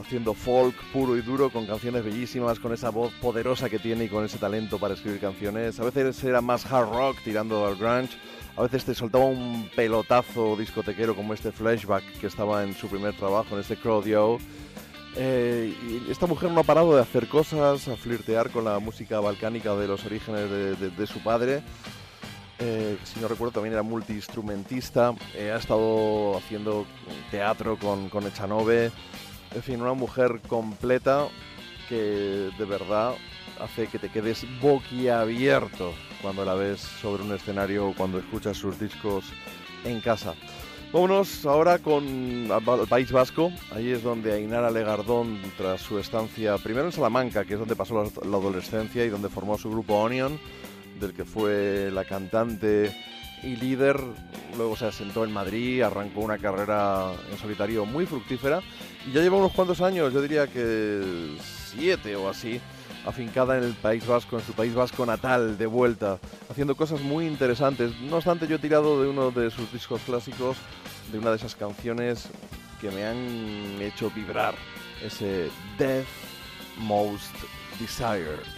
haciendo folk puro y duro, con canciones bellísimas, con esa voz poderosa que tiene y con ese talento para escribir canciones. A veces era más hard rock tirando al grunge, a veces te soltaba un pelotazo discotequero como este flashback que estaba en su primer trabajo, en este Crowd Yo. Eh, esta mujer no ha parado de hacer cosas, a flirtear con la música balcánica de los orígenes de su padre. Eh, si no recuerdo, también era multiinstrumentista. Eh, ha estado haciendo teatro con, con Echanove. En fin, una mujer completa que de verdad hace que te quedes boquiabierto cuando la ves sobre un escenario o cuando escuchas sus discos en casa. Vámonos ahora con al País Vasco. Ahí es donde Ainara Legardón, tras su estancia primero en Salamanca, que es donde pasó la adolescencia y donde formó su grupo Onion, del que fue la cantante y líder. Luego se asentó en Madrid, arrancó una carrera en solitario muy fructífera y ya lleva unos cuantos años, yo diría que siete o así, afincada en el País Vasco, en su País Vasco natal, de vuelta, haciendo cosas muy interesantes. No obstante, yo he tirado de uno de sus discos clásicos, de una de esas canciones que me han hecho vibrar, ese Death Most Desired.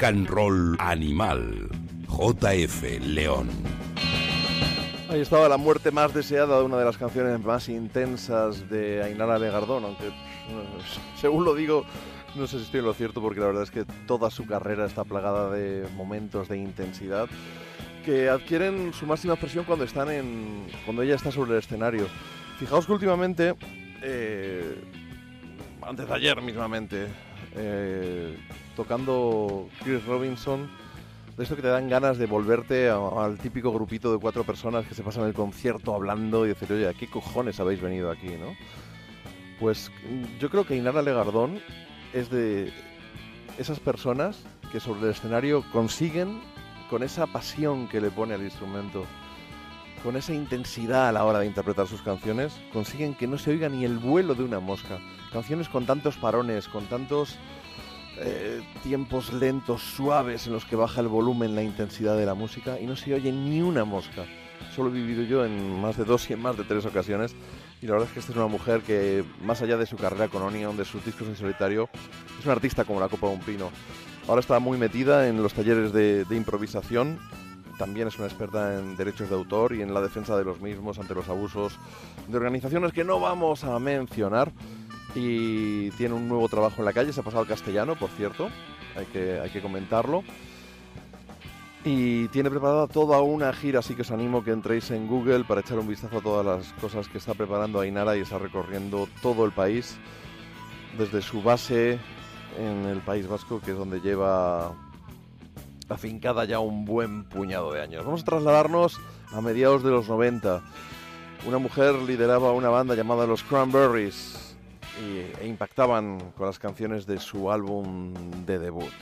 Rock and Roll Animal. JF León. Ahí estaba la muerte más deseada de una de las canciones más intensas de Ainara Legardón, aunque eh, según lo digo, no sé si estoy en lo cierto porque la verdad es que toda su carrera está plagada de momentos de intensidad que adquieren su máxima expresión cuando están en cuando ella está sobre el escenario. Fijaos que últimamente, eh, antes de ayer mismamente, eh, tocando Chris Robinson, de esto que te dan ganas de volverte al típico grupito de cuatro personas que se pasan el concierto hablando y decir, oye, ¿a qué cojones habéis venido aquí, no? Pues yo creo que Inara Legardón es de esas personas que sobre el escenario consiguen, con esa pasión que le pone al instrumento, con esa intensidad a la hora de interpretar sus canciones, consiguen que no se oiga ni el vuelo de una mosca. Canciones con tantos parones, con tantos eh, tiempos lentos, suaves, en los que baja el volumen, la intensidad de la música y no se oye ni una mosca. Solo he vivido yo en más de dos y en más de tres ocasiones. Y la verdad es que esta es una mujer que, más allá de su carrera con Onion, de sus discos en solitario, es una artista como la copa de un pino. Ahora está muy metida en los talleres de, de improvisación. También es una experta en derechos de autor y en la defensa de los mismos ante los abusos de organizaciones que no vamos a mencionar. Y tiene un nuevo trabajo en la calle, se ha pasado al castellano, por cierto, hay que, hay que comentarlo. Y tiene preparada toda una gira, así que os animo que entréis en Google para echar un vistazo a todas las cosas que está preparando Ainara y está recorriendo todo el país, desde su base en el País Vasco, que es donde lleva afincada ya un buen puñado de años. Vamos a trasladarnos a mediados de los 90. Una mujer lideraba una banda llamada Los Cranberries y- e impactaban con las canciones de su álbum de debut.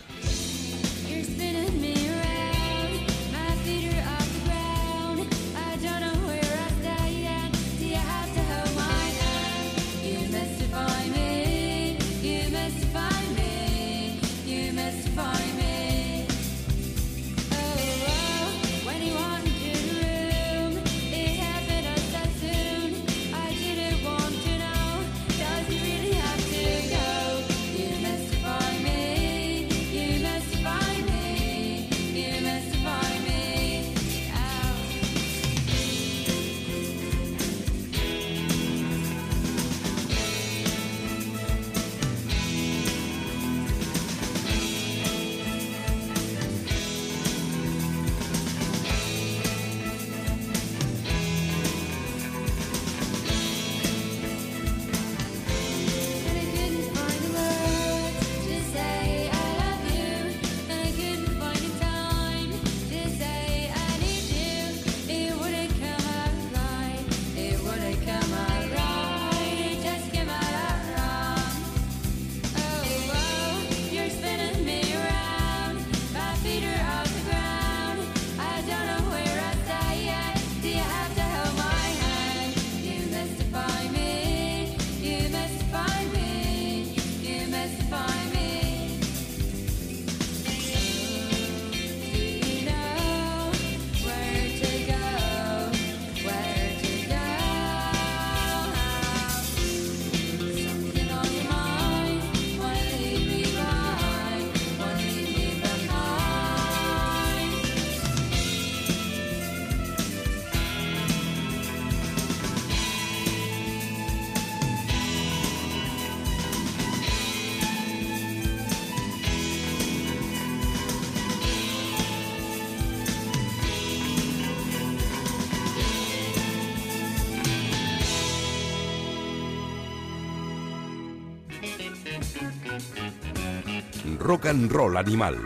And Roll Animal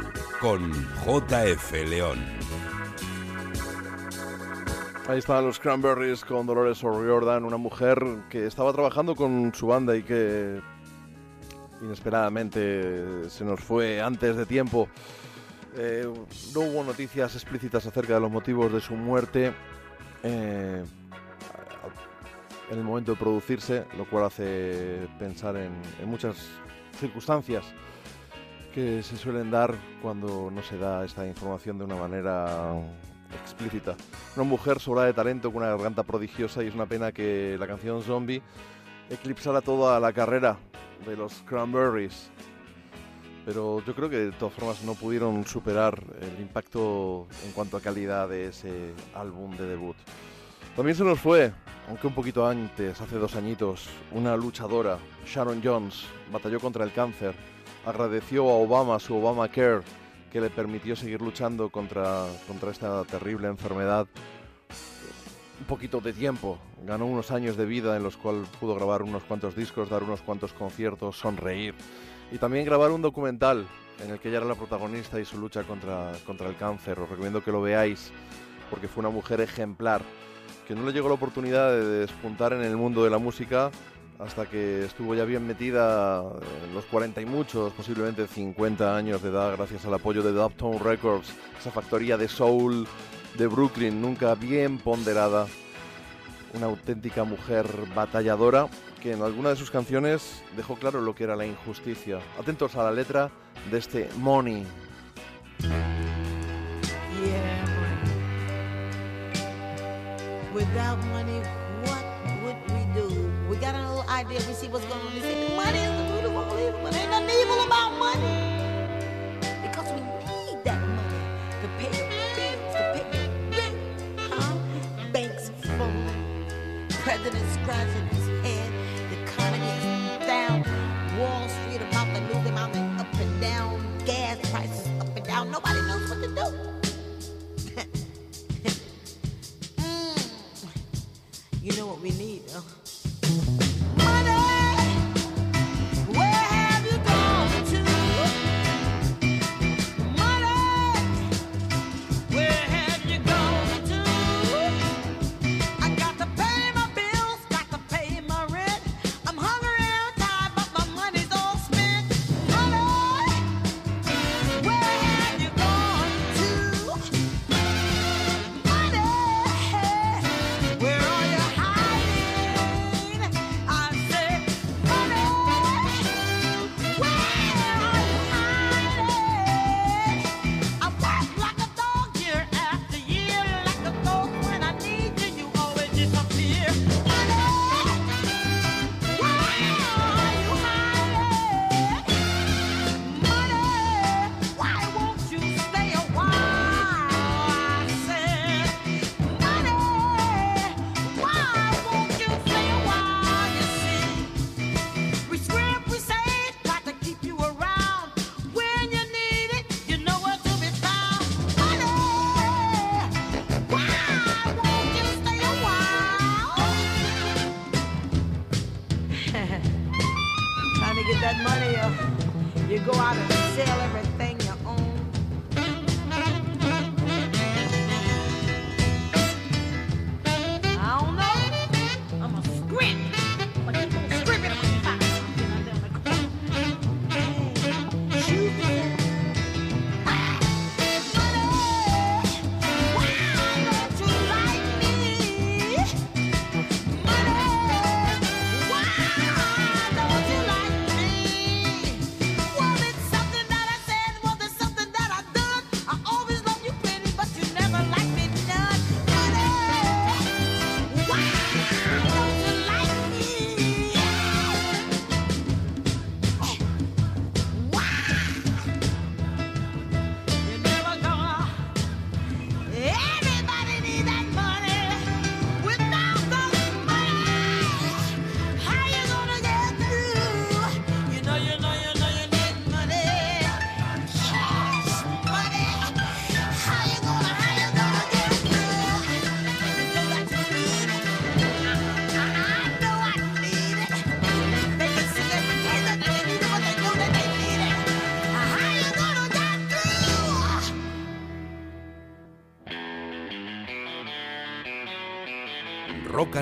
con JF León. Ahí estaban los Cranberries con Dolores O'Riordan, una mujer que estaba trabajando con su banda y que inesperadamente se nos fue antes de tiempo. Eh, no hubo noticias explícitas acerca de los motivos de su muerte eh, en el momento de producirse, lo cual hace pensar en, en muchas circunstancias que se suelen dar cuando no se da esta información de una manera explícita. Una mujer sobrada de talento con una garganta prodigiosa y es una pena que la canción Zombie eclipsara toda la carrera de los Cranberries. pero yo creo que de todas formas no pudieron superar el impacto en cuanto a calidad de ese álbum de debut. También se nos fue, aunque un poquito antes, hace dos añitos, una luchadora, Sharon Jones, batalló contra el cáncer, agradeció a Obama su Obamacare, que le permitió seguir luchando contra, contra esta terrible enfermedad un poquito de tiempo. Ganó unos años de vida en los cuales pudo grabar unos cuantos discos, dar unos cuantos conciertos, sonreír. Y también grabar un documental en el que ella era la protagonista y su lucha contra, contra el cáncer. Os recomiendo que lo veáis porque fue una mujer ejemplar que no le llegó la oportunidad de despuntar en el mundo de la música hasta que estuvo ya bien metida en los 40 y muchos, posiblemente 50 años de edad, gracias al apoyo de Dubtown Records, esa factoría de soul de Brooklyn, nunca bien ponderada, una auténtica mujer batalladora que en alguna de sus canciones dejó claro lo que era la injusticia. Atentos a la letra de este Money. Without money, what would we do? We got a little idea. We see what's going on. We say money is the root of all evil, but ain't nothing evil about money. Because we need that money to pay the bills, to pay the rent, huh? Banks full, presidents scratching we need, though?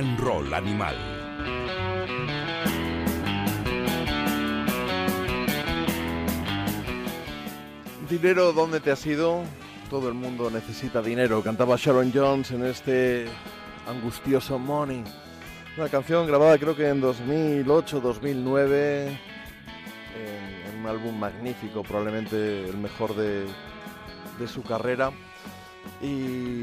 Roll Animal. Dinero, ¿dónde te has ido? Todo el mundo necesita dinero. Cantaba Sharon Jones en este angustioso Money. Una canción grabada creo que en 2008-2009 en, en un álbum magnífico, probablemente el mejor de, de su carrera. Y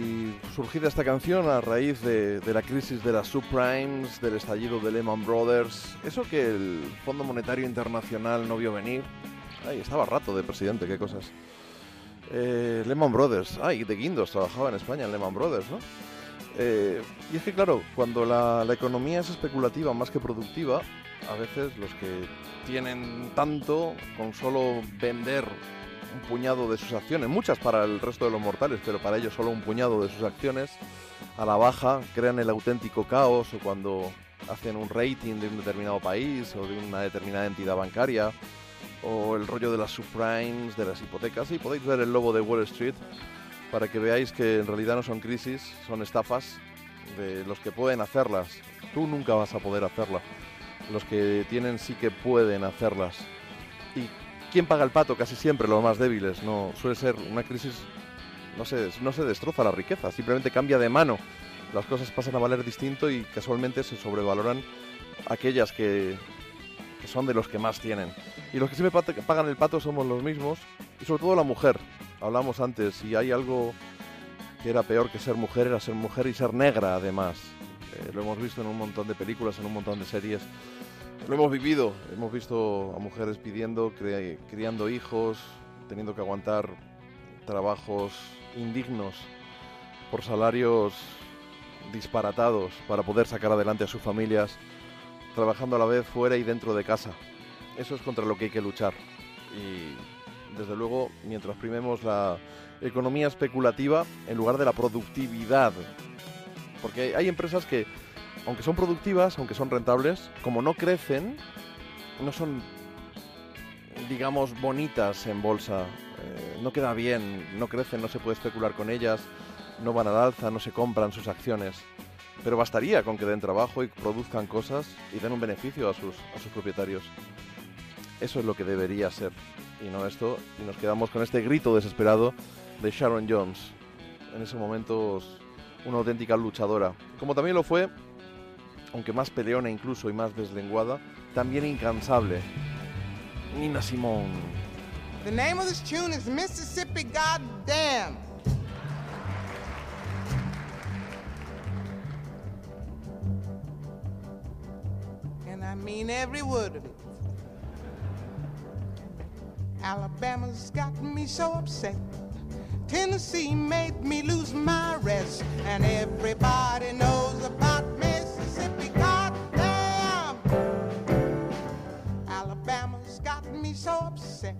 surgida esta canción a raíz de, la crisis de las subprimes, del estallido de Lehman Brothers, eso que el Fondo Monetario Internacional no vio venir, Ay, estaba rato de presidente, qué cosas. Eh, Lehman Brothers. Ay, de Guindos trabajaba en España en Lehman Brothers, ¿no? Eh, y es que, claro, cuando la economía es especulativa más que productiva, a veces los que tienen tanto con solo vender un puñado de sus acciones, muchas para el resto de los mortales, pero para ellos solo un puñado de sus acciones, a la baja crean el auténtico caos o cuando hacen un rating de un determinado país o de una determinada entidad bancaria o el rollo de las subprimes, de las hipotecas. Y podéis ver el logo de Wall Street para que veáis que en realidad no son crisis, son estafas de los que pueden hacerlas. Tú nunca vas a poder hacerlas. Los que tienen sí que pueden hacerlas. ¿Y quién paga el pato? Casi siempre los más débiles. No suele ser una crisis. No se, no se destroza la riqueza, simplemente cambia de mano. Las cosas pasan a valer distinto y casualmente se sobrevaloran aquellas que, que son de los que más tienen. Y los que siempre pagan el pato somos los mismos, y sobre todo la mujer. Hablamos antes, si hay algo que era peor que ser mujer, era ser mujer y ser negra además. Eh, lo hemos visto en un montón de películas, en un montón de series. Lo hemos vivido, hemos visto a mujeres pidiendo, cre- criando hijos, teniendo que aguantar trabajos indignos por salarios disparatados para poder sacar adelante a sus familias, trabajando a la vez fuera y dentro de casa. Eso es contra lo que hay que luchar. Y desde luego, mientras primemos la economía especulativa en lugar de la productividad, porque hay empresas que, aunque son productivas, aunque son rentables, como no crecen, no son, digamos, bonitas en bolsa. Eh, no queda bien, no crecen, no se puede especular con ellas, no van al alza, no se compran sus acciones. Pero bastaría con que den trabajo y produzcan cosas y den un beneficio a sus, a sus propietarios. Eso es lo que debería ser. Y no esto, y nos quedamos con este grito desesperado de Sharon Jones. En ese momento, una auténtica luchadora. Como también lo fue, aunque más peleona incluso y más deslenguada, también incansable. Nina Simone. The name of this tune is Mississippi Goddamn. And I mean every word of it. Alabama's got me so upset. Tennessee made me lose my rest. And everybody knows about Mississippi. Goddamn! Alabama's got me so upset.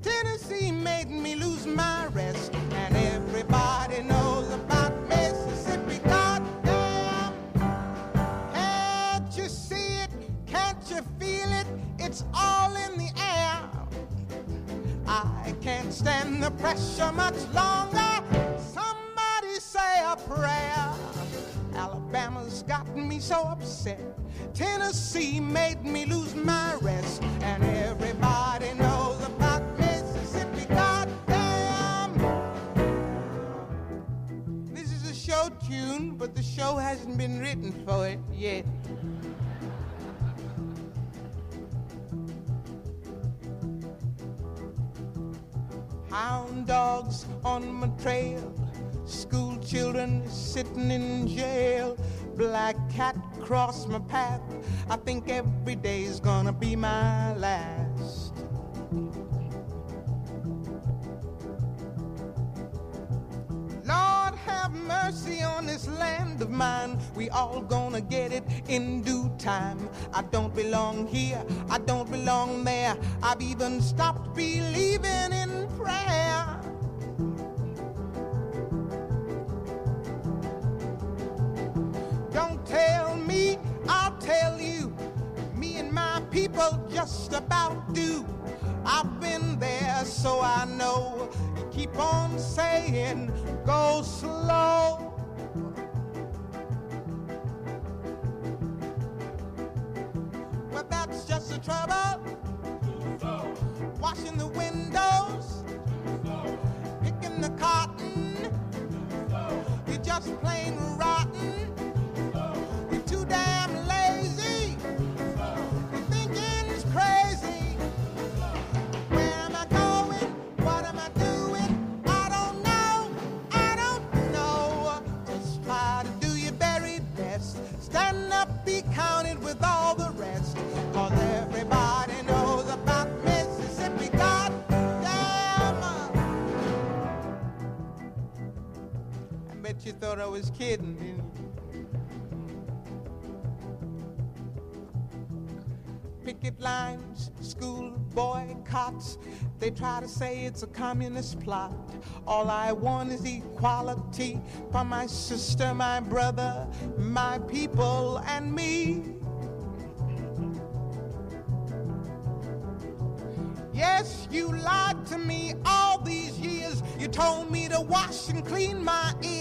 Tennessee made me lose my rest. And everybody knows about Mississippi. Goddamn! Can't you see it? Can't you feel it? It's all stand the pressure much longer. Somebody say a prayer. Alabama's gotten me so upset. Tennessee made me lose my rest. And everybody knows about Mississippi. Goddamn! This is a show tune, but the show hasn't been written for it yet. Hound dogs on my trail, school children sitting in jail, black cat cross my path. I think every day's gonna be my last. Lord have mercy on this land of mine. We all gonna get it in due time. I don't belong here, I don't belong there. I've even stopped believing in prayer. Don't tell me, I'll tell you. Me and my people just about do. I've been there, so I know. Keep on saying, go slow. Well, that's just the trouble. Washing the windows, picking the cotton. You're just plain Bet you thought I was kidding. Picket lines, school boycotts. They try to say it's a communist plot. All I want is equality for my sister, my brother, my people, and me. Yes, you lied to me all these years. You told me to wash and clean my ears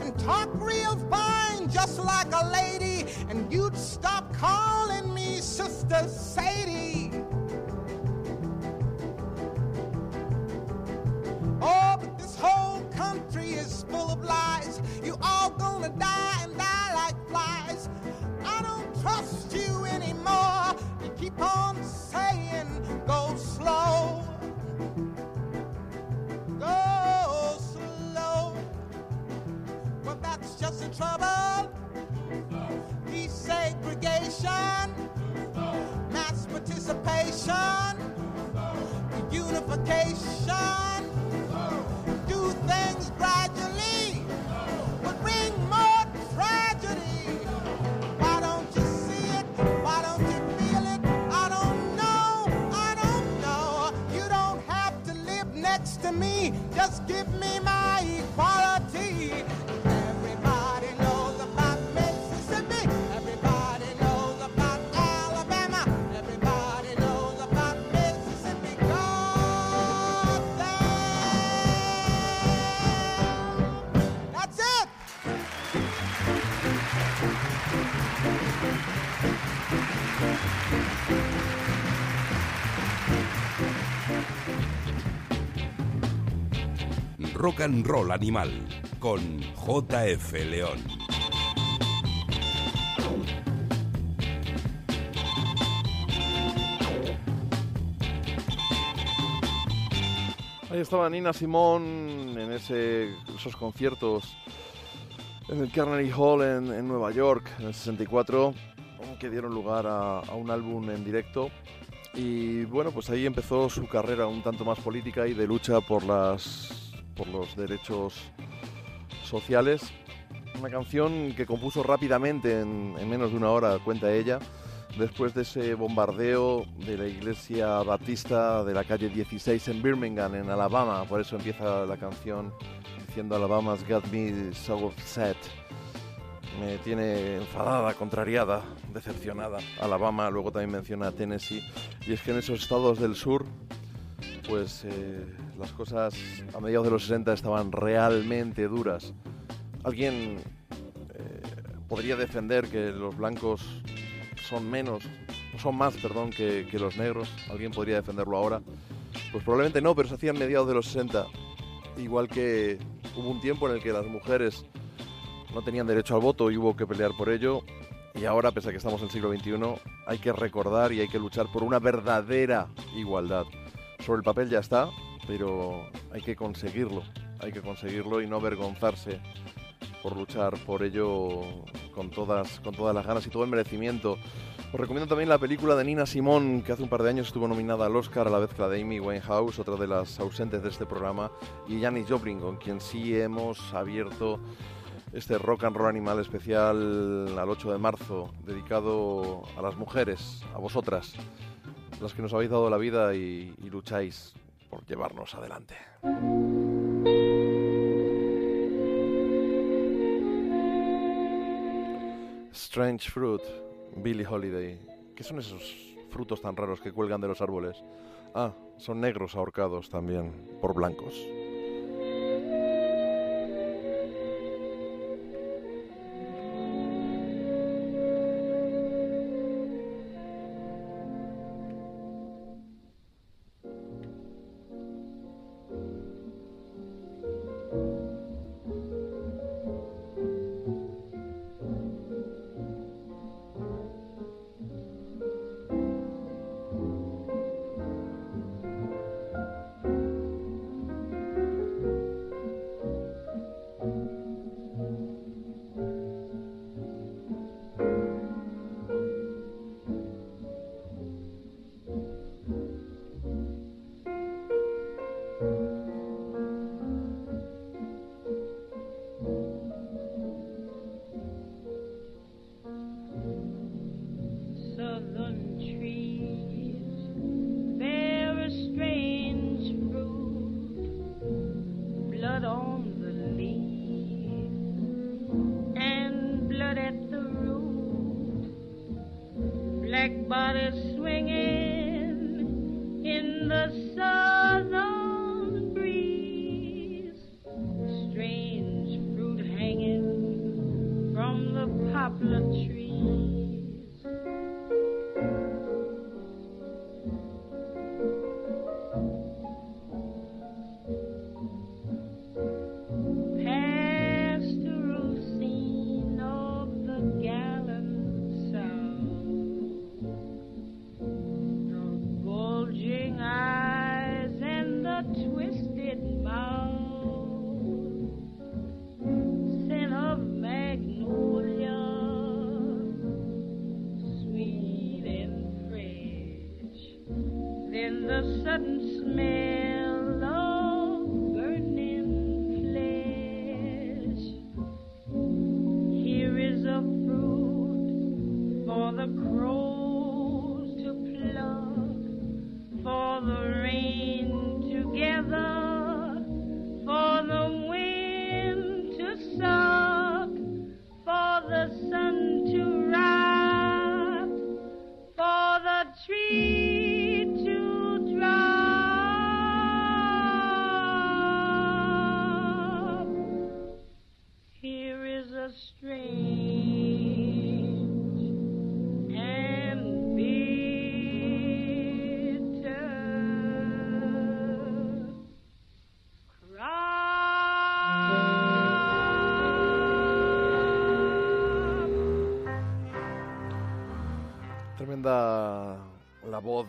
and talk real fine, just like a lady. And you'd stop calling me Sister Sadie. Trouble. Desegregation, mass participation, unification. Do things gradually would bring more tragedy. Why don't you see it? Why don't you feel it? I don't know. I don't know. You don't have to live next to me. Just give me Roll Animal con JF León. Ahí estaba Nina Simón en esos conciertos en el Carnegie Hall en, en Nueva York en el 64, que dieron lugar a, a un álbum en directo. Y bueno, pues ahí empezó su carrera un tanto más política y de lucha por, las, los derechos sociales. Una canción que compuso rápidamente, en, en menos de una hora, cuenta ella, después de ese bombardeo de la iglesia batista de la calle 16 en Birmingham, en Alabama. Por eso empieza la canción diciendo Alabama's got me so upset. Me tiene enfadada, contrariada, decepcionada. Alabama, luego también menciona Tennessee. Y es que en esos estados del sur, pues eh, las cosas a mediados de los 60 estaban realmente duras. Alguien eh, podría defender que los blancos son menos, son más, perdón, que, los negros. Alguien podría defenderlo ahora. Pues probablemente no, pero se hacía en mediados de los 60. Igual que hubo un tiempo en el que las mujeres no tenían derecho al voto y hubo que pelear por ello. Y ahora, pese a que estamos en el siglo XXI, hay que recordar y hay que luchar por una verdadera igualdad. Sobre el papel ya está, pero hay que conseguirlo. Hay que conseguirlo y no avergonzarse por luchar por ello con todas, con todas las ganas y todo el merecimiento. Os recomiendo también la película de Nina Simón, que hace un par de años estuvo nominada al Oscar, a la vez que la de Amy Winehouse, otra de las ausentes de este programa, y Janis Joplin, con quien sí hemos abierto este Rock and Roll Animal especial al 8 de marzo, dedicado a las mujeres, a vosotras, las que nos habéis dado la vida y, lucháis por llevarnos adelante. Strange Fruit, Billie Holiday. ¿Qué son esos frutos tan raros que cuelgan de los árboles? Ah, son negros ahorcados también por blancos.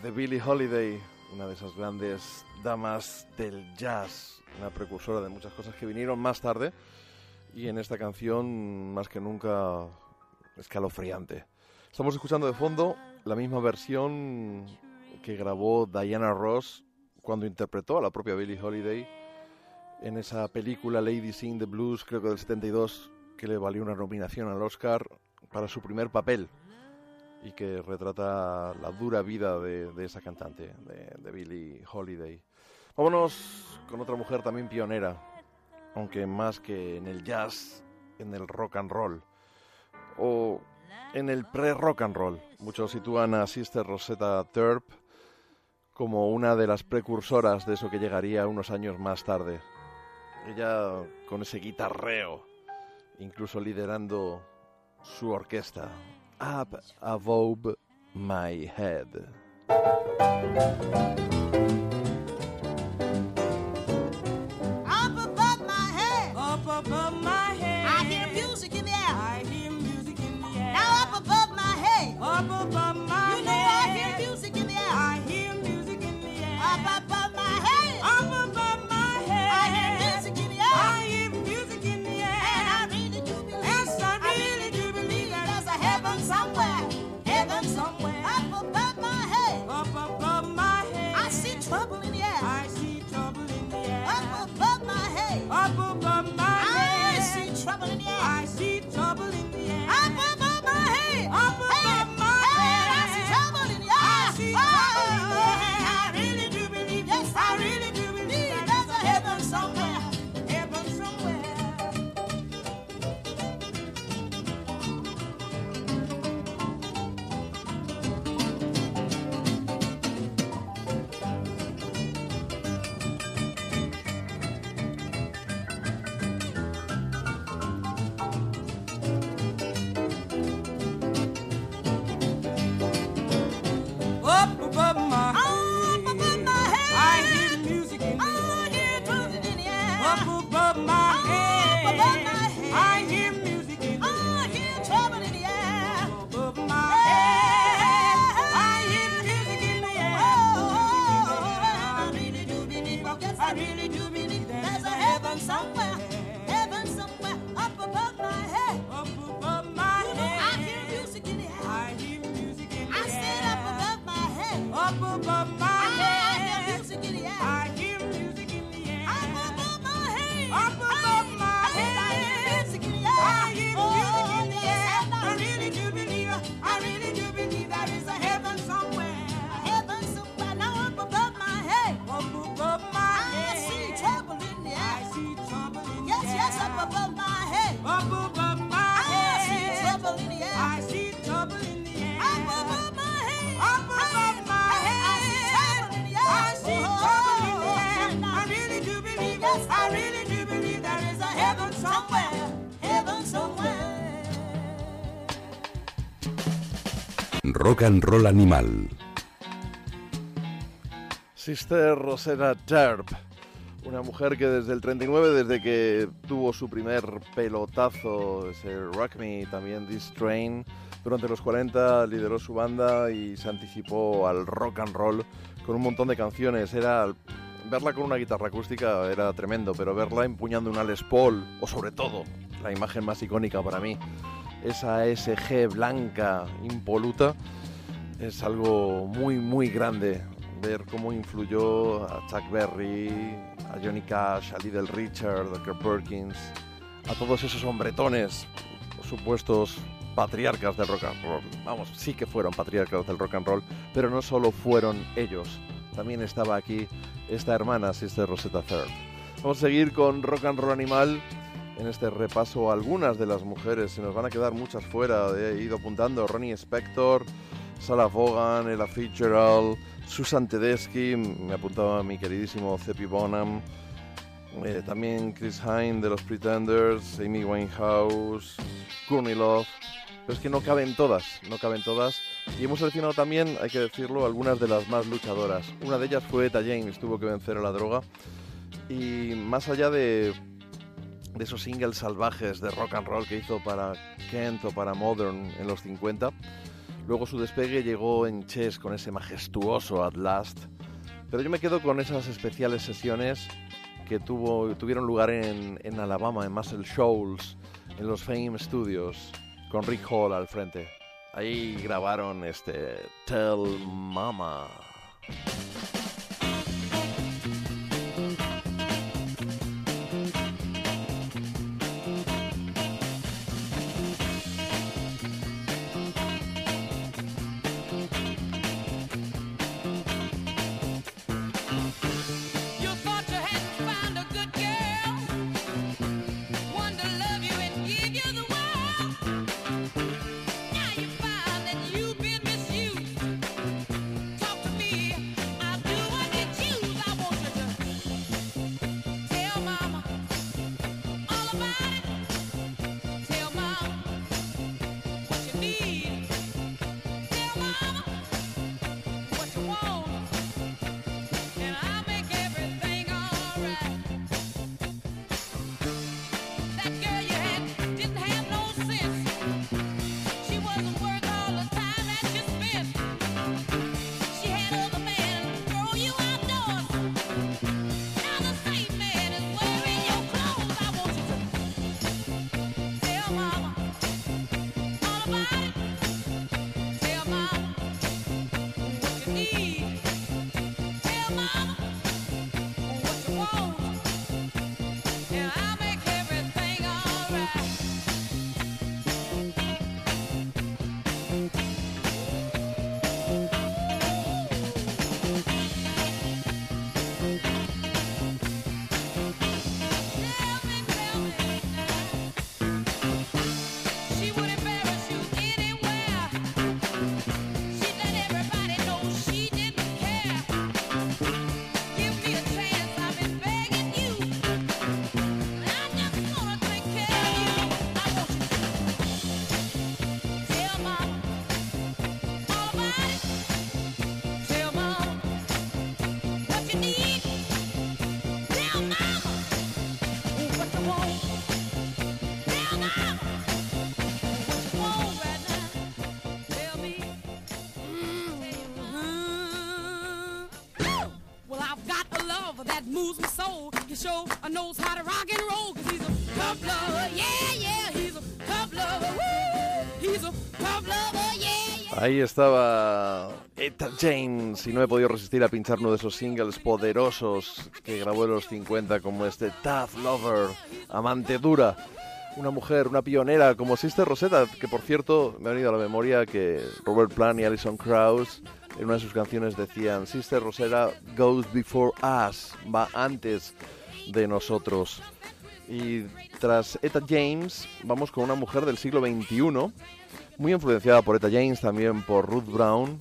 de Billie Holiday, una de esas grandes damas del jazz, una precursora de muchas cosas que vinieron más tarde y en esta canción más que nunca escalofriante. Estamos escuchando de fondo la misma versión que grabó Diana Ross cuando interpretó a la propia Billie Holiday en esa película Lady Sing the Blues, creo que del 72, que le valió una nominación al Oscar para su primer papel y que retrata la dura vida de, esa cantante, de, de, Billie Holiday. Vámonos con otra mujer también pionera, aunque más que en el jazz, en el rock and roll, o en el pre-rock and roll. Muchos sitúan a Sister Rosetta Turp como una de las precursoras de eso que llegaría unos años más tarde. Ella con ese guitarreo, incluso liderando su orquesta, up above my head. up above my Rock and Roll Animal. Sister Rosetta Terp, una mujer que desde el 39, desde que tuvo su primer pelotazo, ese Rock Me, también This Train, durante los 40 lideró su banda y se anticipó al rock and roll con un montón de canciones. Era verla con una guitarra acústica era tremendo, pero verla empuñando una Les Paul, o sobre todo, la imagen más icónica para mí, esa SG blanca impoluta, es algo muy, muy grande. Ver cómo influyó a Chuck Berry, a Johnny Cash, a Little Richard, a Kirk Perkins, a todos esos hombretones, supuestos patriarcas del rock and roll. Vamos, sí que fueron patriarcas del rock and roll, pero no solo fueron ellos. También estaba aquí esta hermana, Sister Rosetta Third. Vamos a seguir con Rock and Roll Animal en este repaso algunas de las mujeres. Se nos van a quedar muchas fuera. He ido apuntando Ronnie Spector, Sarah Vaughan, Ella Fitzgerald, Susan Tedeschi, me apuntaba mi queridísimo Cepi Bonham, eh, también Chris Hine de los Pretenders, Amy Winehouse, Courtney Love. Pero es que no caben todas, no caben todas. Y hemos seleccionado también, hay que decirlo, algunas de las más luchadoras. Una de ellas fue Eta James, tuvo que vencer a la droga. Y más allá de, de esos singles salvajes de rock and roll que hizo para Kent o para Modern en los 50, luego su despegue llegó en Chess con ese majestuoso At Last. Pero yo me quedo con esas especiales sesiones que tuvo, tuvieron lugar en, en Alabama, en Muscle Shoals, en los Fame Studios, con Rick Hall al frente. Ahí grabaron este Tell Mama. Ahí estaba Etta James y no he podido resistir a pinchar uno de esos singles poderosos que grabó en los 50 como este Tough Lover, amante dura. Una mujer, una pionera como Sister Rosetta, que por cierto me ha venido a la memoria que Robert Plant y Alison Krauss en una de sus canciones decían Sister Rosetta goes before us, va antes de nosotros. Y tras Etta James vamos con una mujer del siglo XXI muy influenciada por Etta James, también por Ruth Brown,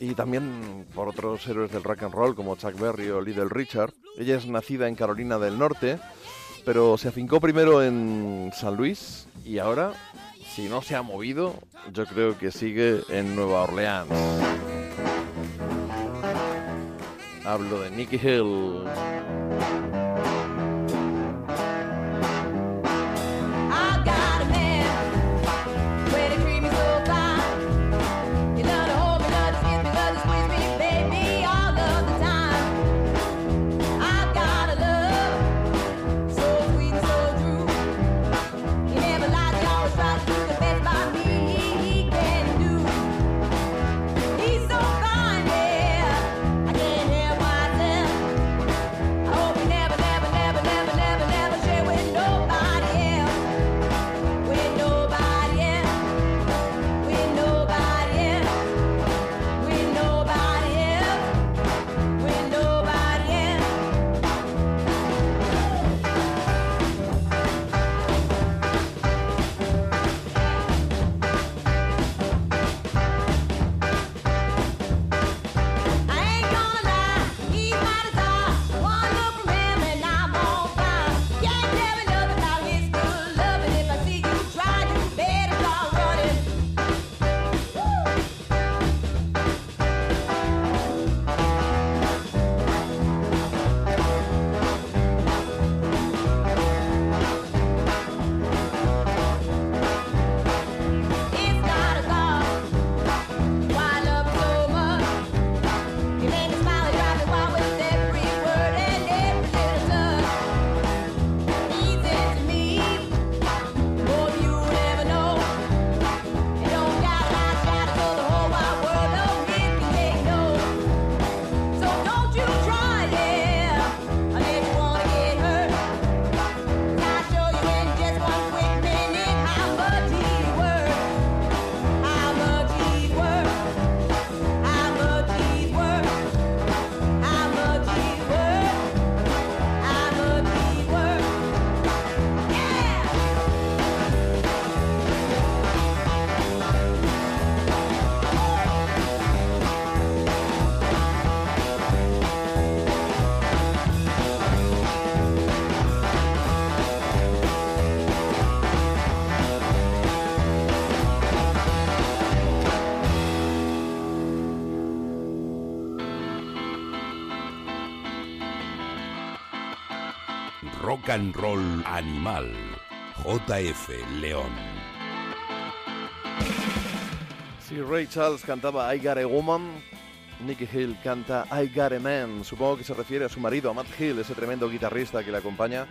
y también por otros héroes del rock and roll como Chuck Berry o Little Richard. Ella es nacida en Carolina del Norte, pero se afincó primero en San Luis y ahora, si no se ha movido, yo creo que sigue en Nueva Orleans. Hablo de Nicky Hill. And Roll Animal. JF León. Si Ray Charles cantaba I Got a Woman, Nicky Hill canta I Got a Man. Supongo que se refiere a su marido, a Matt Hill, ese tremendo guitarrista que le acompaña.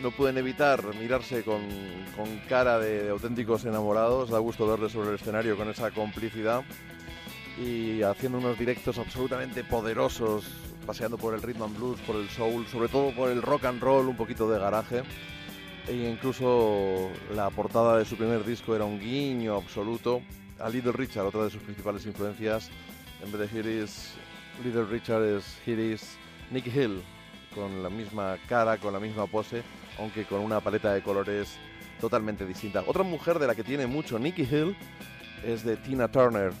No pueden evitar mirarse con, cara de, de auténticos enamorados. Da gusto verle sobre el escenario con esa complicidad y haciendo unos directos absolutamente poderosos, paseando por el rhythm and blues, por el soul, sobre todo por el rock and roll, un poquito de garaje. E incluso la portada de su primer disco era un guiño absoluto a Little Richard, otra de sus principales influencias. En vez de Here is Little Richard es Here is Hill, con la misma cara, con la misma pose, aunque con una paleta de colores totalmente distinta. Otra mujer de la que tiene mucho Nicky Hill es de Tina Turner,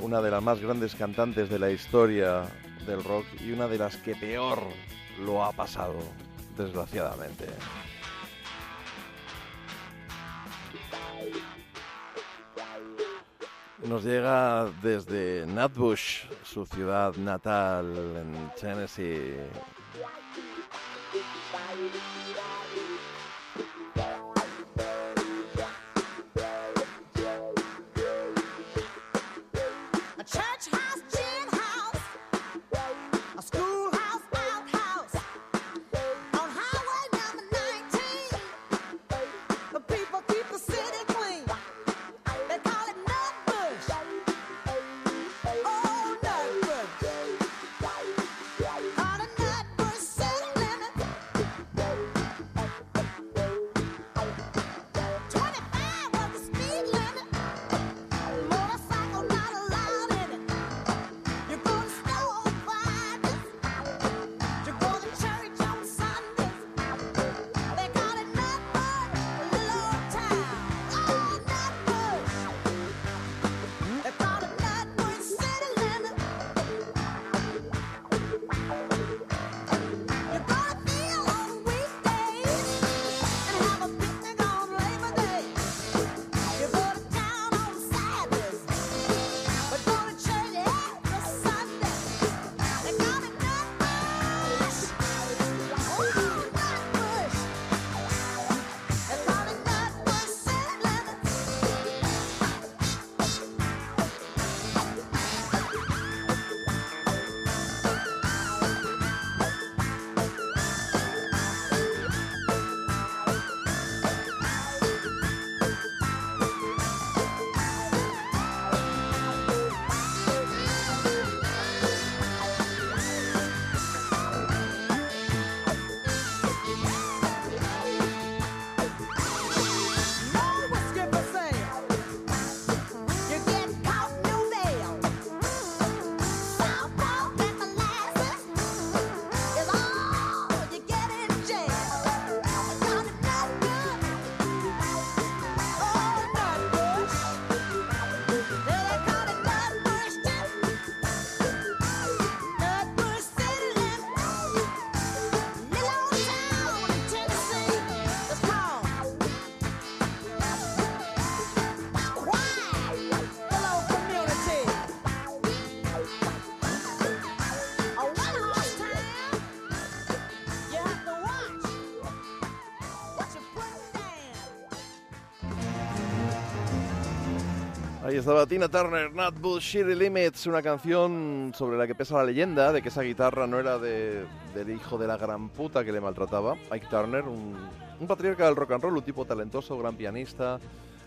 una de las más grandes cantantes de la historia del rock y una de las que peor lo ha pasado, desgraciadamente. Nos llega desde Nutbush, su ciudad natal en Tennessee. Ahí estaba Tina Turner, Not Bullshit Limits, una canción sobre la que pesa la leyenda de que esa guitarra no era de- del hijo de la gran puta que le maltrataba. Ike Turner, un, un patriarca del rock and roll, un tipo talentoso, gran pianista,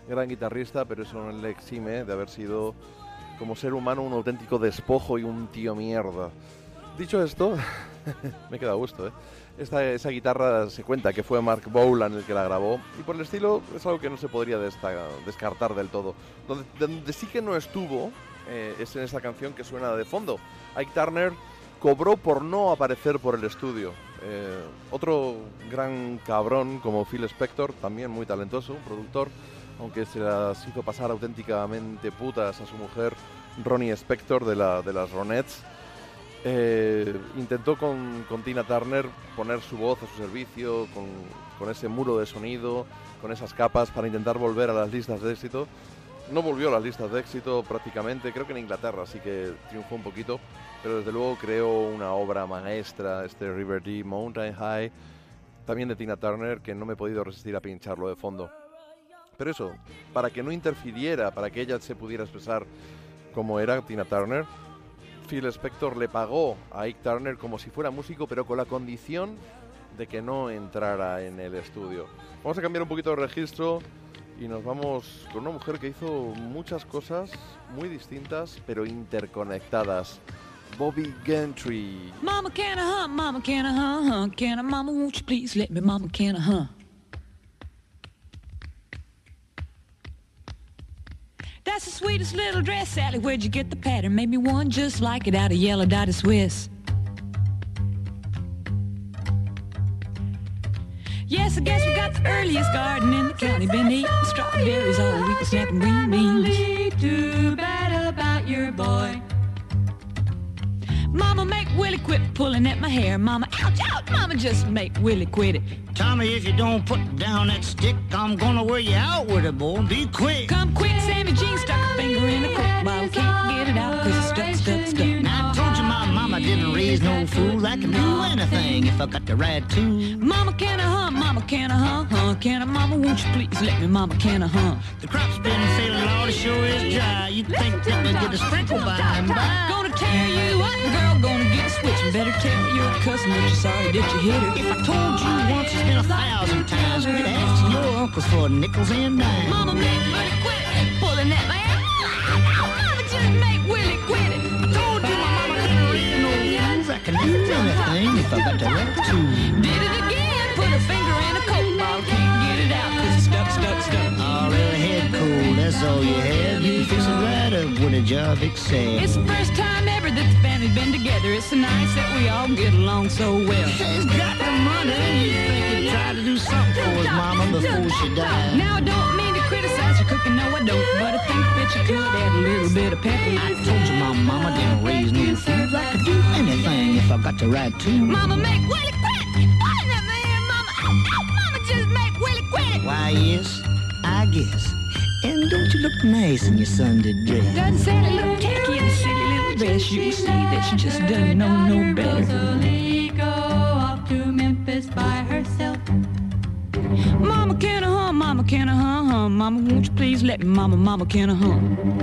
gran guitarrista, pero eso no le exime de haber sido como ser humano un auténtico despojo y un tío mierda. Dicho esto, me queda a gusto, ¿eh? Esta, esa guitarra se cuenta que fue Mark Bolan el que la grabó y por el estilo es algo que no se podría descartar del todo. Donde, sí que no estuvo eh, es en esta canción que suena de fondo. Ike Turner cobró por no aparecer por el estudio. Eh, otro gran cabrón como Phil Spector, también muy talentoso, un productor, aunque se las hizo pasar auténticamente putas a su mujer Ronnie Spector de las Ronettes. Eh, intentó con, Tina Turner poner su voz a su servicio, con, ese muro de sonido, con esas capas para intentar volver a las listas de éxito. No volvió a las listas de éxito prácticamente, creo que en Inglaterra sí que triunfó un poquito, pero desde luego creó una obra maestra, este River Deep Mountain High, también de Tina Turner, que no me he podido resistir a pincharlo de fondo. Pero eso, para que no interfiriera, para que ella se pudiera expresar como era Tina Turner, Phil Spector le pagó a Ike Turner como si fuera músico, pero con la condición de que no entrara en el estudio. Vamos a cambiar un poquito de registro y nos vamos con una mujer que hizo muchas cosas muy distintas, pero interconectadas. Bobby Gentry. Mama, can I hunt? Mama, can I hunt? Can I, mama, won't you please let me? Mama, can I hunt? That's the sweetest little dress, Sally. Where'd you get the pattern? Made me one just like it out of yellow dotted Swiss. Yes, I guess we got the earliest garden in the county. Been eating strawberries all week, snacking green beans. Too bad about your boy. Mama, make Willie quit pulling at my hair. Mama, ouch, ouch. Mama, just make Willie quit it. Tommy, if you don't put down that stick, I'm gonna wear you out with it, boy. Be quick. Come quick, Sammy Jean stuck a finger in a coke bottle. Can't get it out cause it's stuck, stuck, stuck. Didn't raise no fool. I can do anything if I got the right tool. Mama, can I hunt? Mama, can I hunt? Huh? Can I, Mama, won't you please let me? Mama, can I hunt? The crop's been failing, Lord, it sure is dry. You think that we get a sprinkle by and by? Gonna tear you up, girl, gonna get a switch. Better tell your cousin that you're sorry that you hit her. If I told you once, it's been a thousand times. Quit asking your uncles for nickels and dimes. Mama, make Willie quit pulling at anything if I got the. Did it again, put a finger in a coke bottle. Can't get it out cause it's stuck, stuck, stuck. All little head cold, that's all you have. You fix it right up when a job excels. It's the first time ever that the family's been together. It's so nice that we all get along so well. She's got the money. You think he'd try to do something for his mama before she died? Now don't mean to criticize your cooking, no I don't. But I think that you could add a little bit of pepper. I told you my mama didn't raise no fools. I could do anything if I got the right tool. Mama, make Willie quit. Pulling at my hair, Mama. Ow, ow, Mama, just make Willie quit. Why, yes, I guess. And don't you look nice in your Sunday dress? Doesn't sound a little tacky in a silly little dress. You can see that she just doesn't know no better. go off to Memphis by herself. Mama, can I hunt? Mama, can I hunt? hunt? Mama, won't you please let me? Mama, Mama, can I hunt?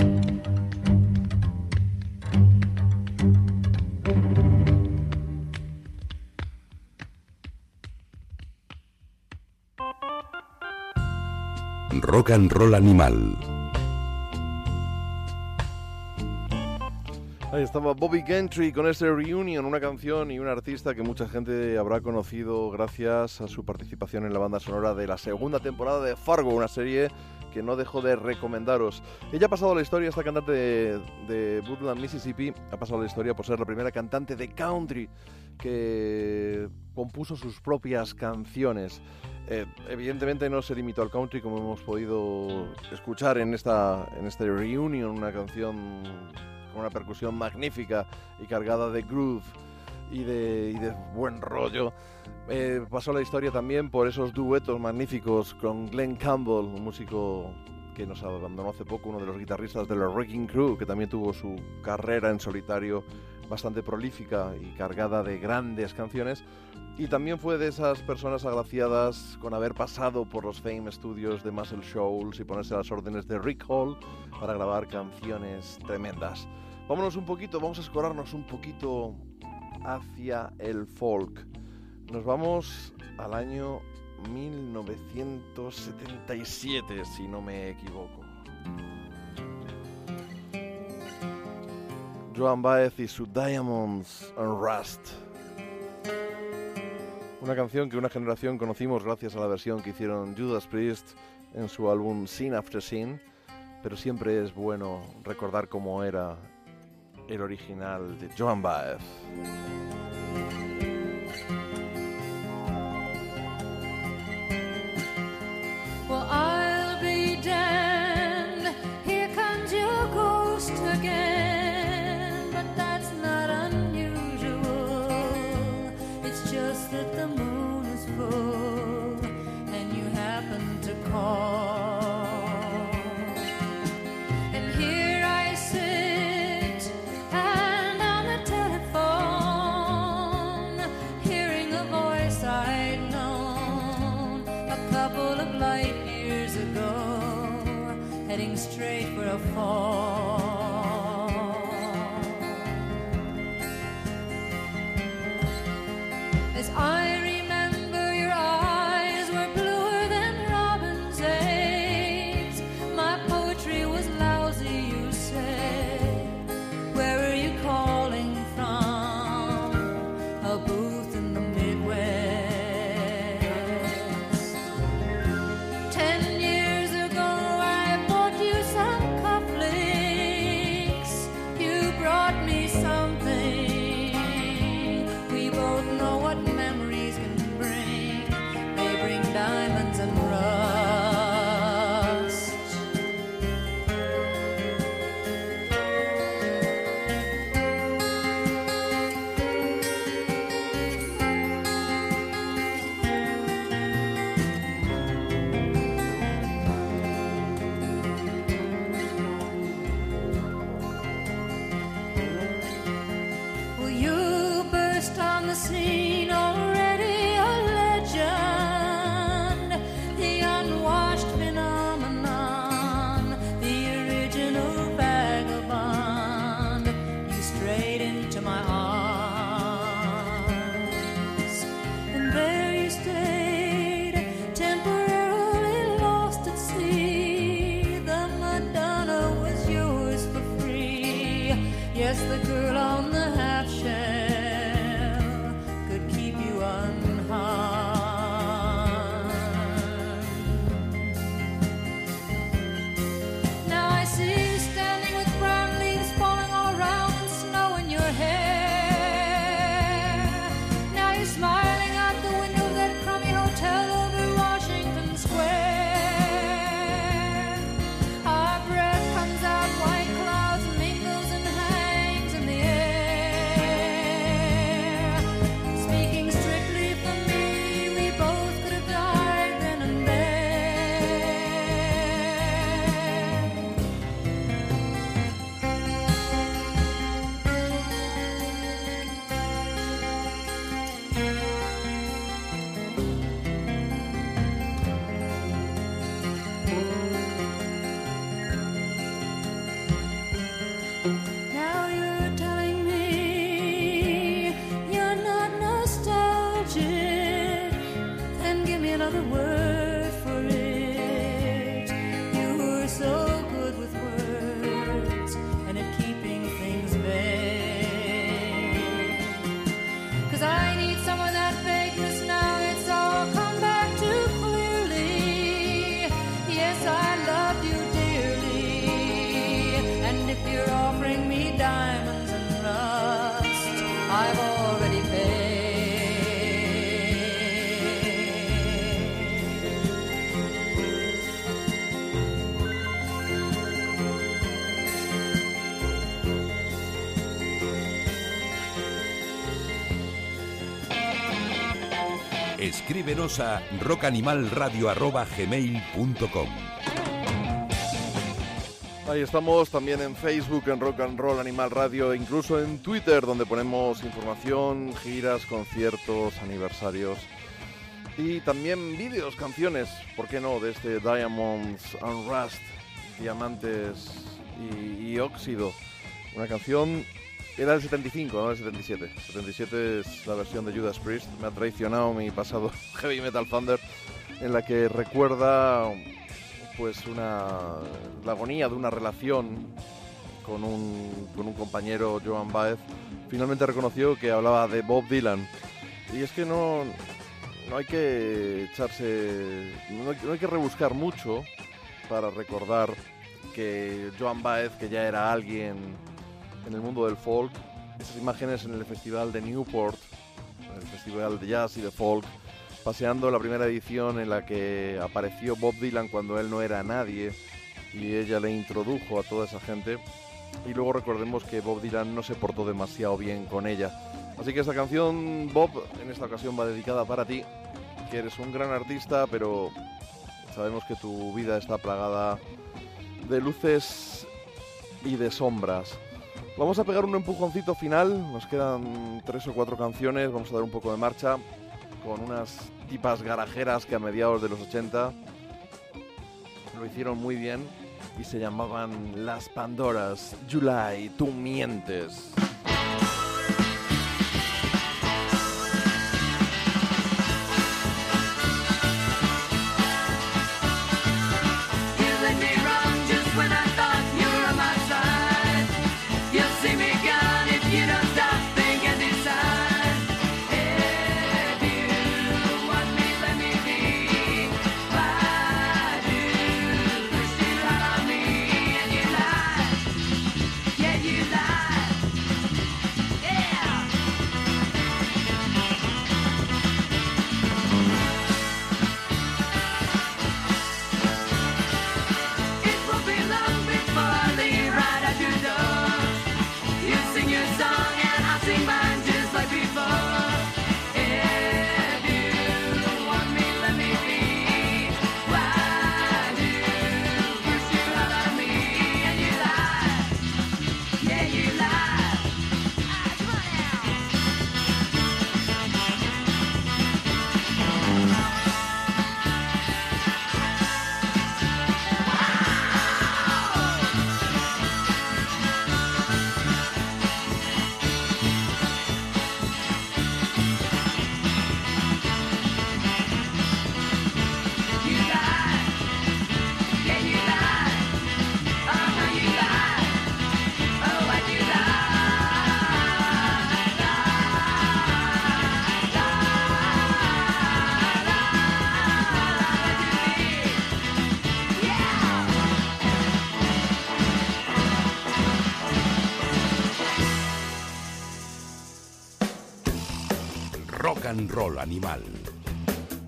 Rock and Roll Animal. Ahí estaba Bobby Gentry con este Reunion, una canción y un artista que mucha gente habrá conocido gracias a su participación en la banda sonora de la segunda temporada de Fargo, una serie que no dejo de recomendaros. Ella ha pasado a la historia, esta cantante de, de Woodland, Mississippi, ha pasado a la historia por ser la primera cantante de country que compuso sus propias canciones. Eh, evidentemente no se limitó al country como hemos podido escuchar en esta en este reunion, una canción con una percusión magnífica y cargada de groove y de, y de buen rollo. Eh, pasó la historia también por esos duetos magníficos con Glenn Campbell, un músico que nos abandonó hace poco, uno de los guitarristas de los Wrecking Crew, que también tuvo su carrera en solitario bastante prolífica y cargada de grandes canciones. Y también fue de esas personas agraciadas con haber pasado por los Fame Studios de Muscle Shoals y ponerse a las órdenes de Rick Hall para grabar canciones tremendas. Vámonos un poquito, vamos a escorarnos un poquito hacia el folk. Nos vamos al año 1977, si no me equivoco. Joan Baez y su Diamonds and Rust. Una canción que una generación conocimos gracias a la versión que hicieron Judas Priest en su álbum Sin After Sin, pero siempre es bueno recordar cómo era el original de Joan Baez. Well, I'll be damned. Here comes your ghost again. Escríbenos a Ahí estamos también en Facebook, en Rock and Roll Animal Radio, e incluso en Twitter, donde ponemos información, giras, conciertos, aniversarios y también vídeos, canciones, ¿por qué no? De este Diamonds and Rust, Diamantes y, y Óxido. Una canción era del 75, no del 77. 77 es la versión de Judas Priest, me ha traicionado mi pasado Heavy Metal Thunder, en la que recuerda pues una la agonía de una relación con un, con un compañero Joan Baez. Finalmente reconoció que hablaba de Bob Dylan. Y es que no no hay que echarse no hay, no hay que rebuscar mucho para recordar que Joan Baez que ya era alguien en el mundo del folk esas imágenes en el festival de Newport el festival de jazz y de folk paseando la primera edición en la que apareció Bob Dylan cuando él no era nadie y ella le introdujo a toda esa gente. Y luego recordemos que Bob Dylan no se portó demasiado bien con ella. Así que esta canción, Bob, en esta ocasión va dedicada para ti, que eres un gran artista, pero sabemos que tu vida está plagada de luces y de sombras. Vamos a pegar un empujoncito final, nos quedan tres o cuatro canciones, vamos a dar un poco de marcha con unas tipas garajeras que a mediados de los 80 lo hicieron muy bien y se llamaban Las Pandoras. July, tú mientes.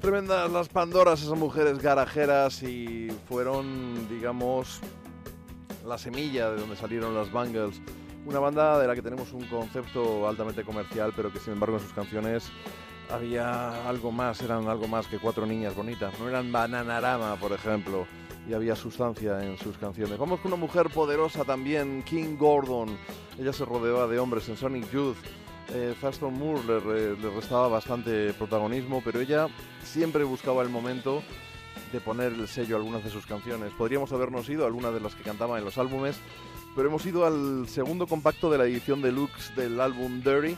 Tremendas las Pandoras, esas mujeres garajeras y fueron, digamos, la semilla de donde salieron las Bangles. Una banda de la que tenemos un concepto altamente comercial, pero que sin embargo en sus canciones había algo más, eran algo más que cuatro niñas bonitas. No eran Bananarama, por ejemplo, y había sustancia en sus canciones. Vamos con una mujer poderosa también, King Gordon. Ella se rodeaba de hombres en Sonic Youth. Eh, Thurston Moore le, re- le restaba bastante protagonismo, pero ella siempre buscaba el momento de poner el sello a algunas de sus canciones. Podríamos habernos ido a algunas de las que cantaba en los álbumes, pero hemos ido al segundo compacto de la edición deluxe del álbum Dirty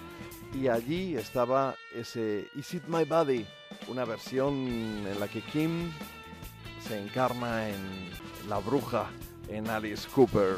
y allí estaba ese Is It My Body, una versión en la que Kim se encarna en la bruja, en Alice Cooper.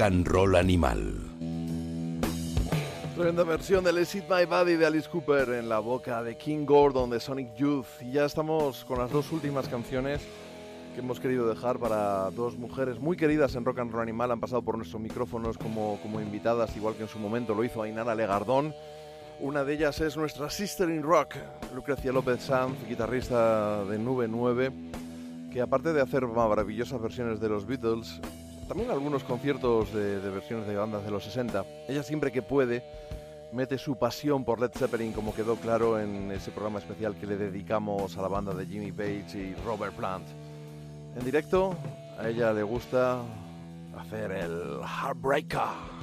Rock and Roll Animal. Tremenda versión del Is It My Body de Alice Cooper en la boca de King Gordon de Sonic Youth. Y ya estamos con las dos últimas canciones que hemos querido dejar para dos mujeres muy queridas en Rock and Roll Animal. Han pasado por nuestros micrófonos como, como invitadas, igual que en su momento lo hizo Ainara Legardón. Una de ellas es nuestra Sister in Rock, Lucrecia López Sanz, guitarrista de Nube 9, que aparte de hacer maravillosas versiones de los Beatles, también algunos conciertos de, versiones de bandas de los 60, ella siempre que puede mete su pasión por Led Zeppelin, como quedó claro en ese programa especial que le dedicamos a la banda de Jimmy Page y Robert Plant. En directo, a ella le gusta hacer el Heartbreaker.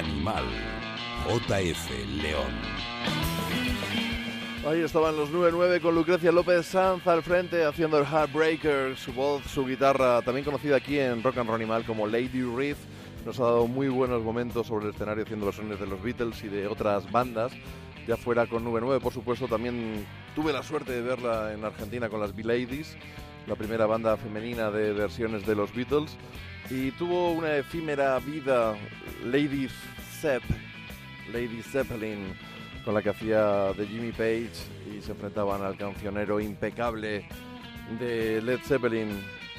Animal. JF León. Ahí estaban los 9-9 con Lucrecia López Sanz al frente haciendo el Heartbreaker, su voz, su guitarra, también conocida aquí en Rock and Roll Animal como Lady Reef. Nos ha dado muy buenos momentos sobre el escenario haciendo versiones de los Beatles y de otras bandas. Ya fuera con 9-9, por supuesto, también tuve la suerte de verla en Argentina con las B-Ladies, la primera banda femenina de versiones de los Beatles. Y tuvo una efímera vida Lady Zepp, Lady Zeppelin, con la que hacía de Jimmy Page y se enfrentaban al cancionero impecable de Led Zeppelin,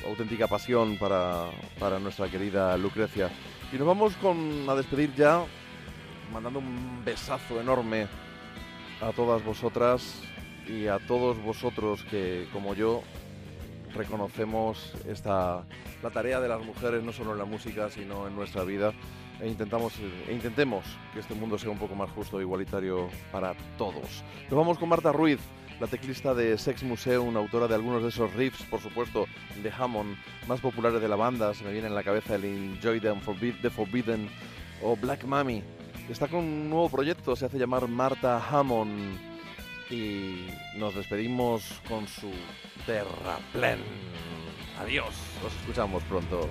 auténtica pasión para, para nuestra querida Lucrecia. Y nos vamos con, a despedir ya, mandando un besazo enorme a todas vosotras y a todos vosotros que, como yo, reconocemos esta, la tarea de las mujeres no solo en la música, sino en nuestra vida e intentamos e intentemos que este mundo sea un poco más justo e igualitario para todos. Nos vamos con Marta Ruiz, la teclista de Sex Museum, autora de algunos de esos riffs, por supuesto, de Hammond más populares de la banda. Se me viene en la cabeza el Enjoy the, Unforbid- the Forbidden o Black Mami. Está con un nuevo proyecto, se hace llamar Marta Hammond y nos despedimos con su Terraplén. Adiós, nos escuchamos pronto.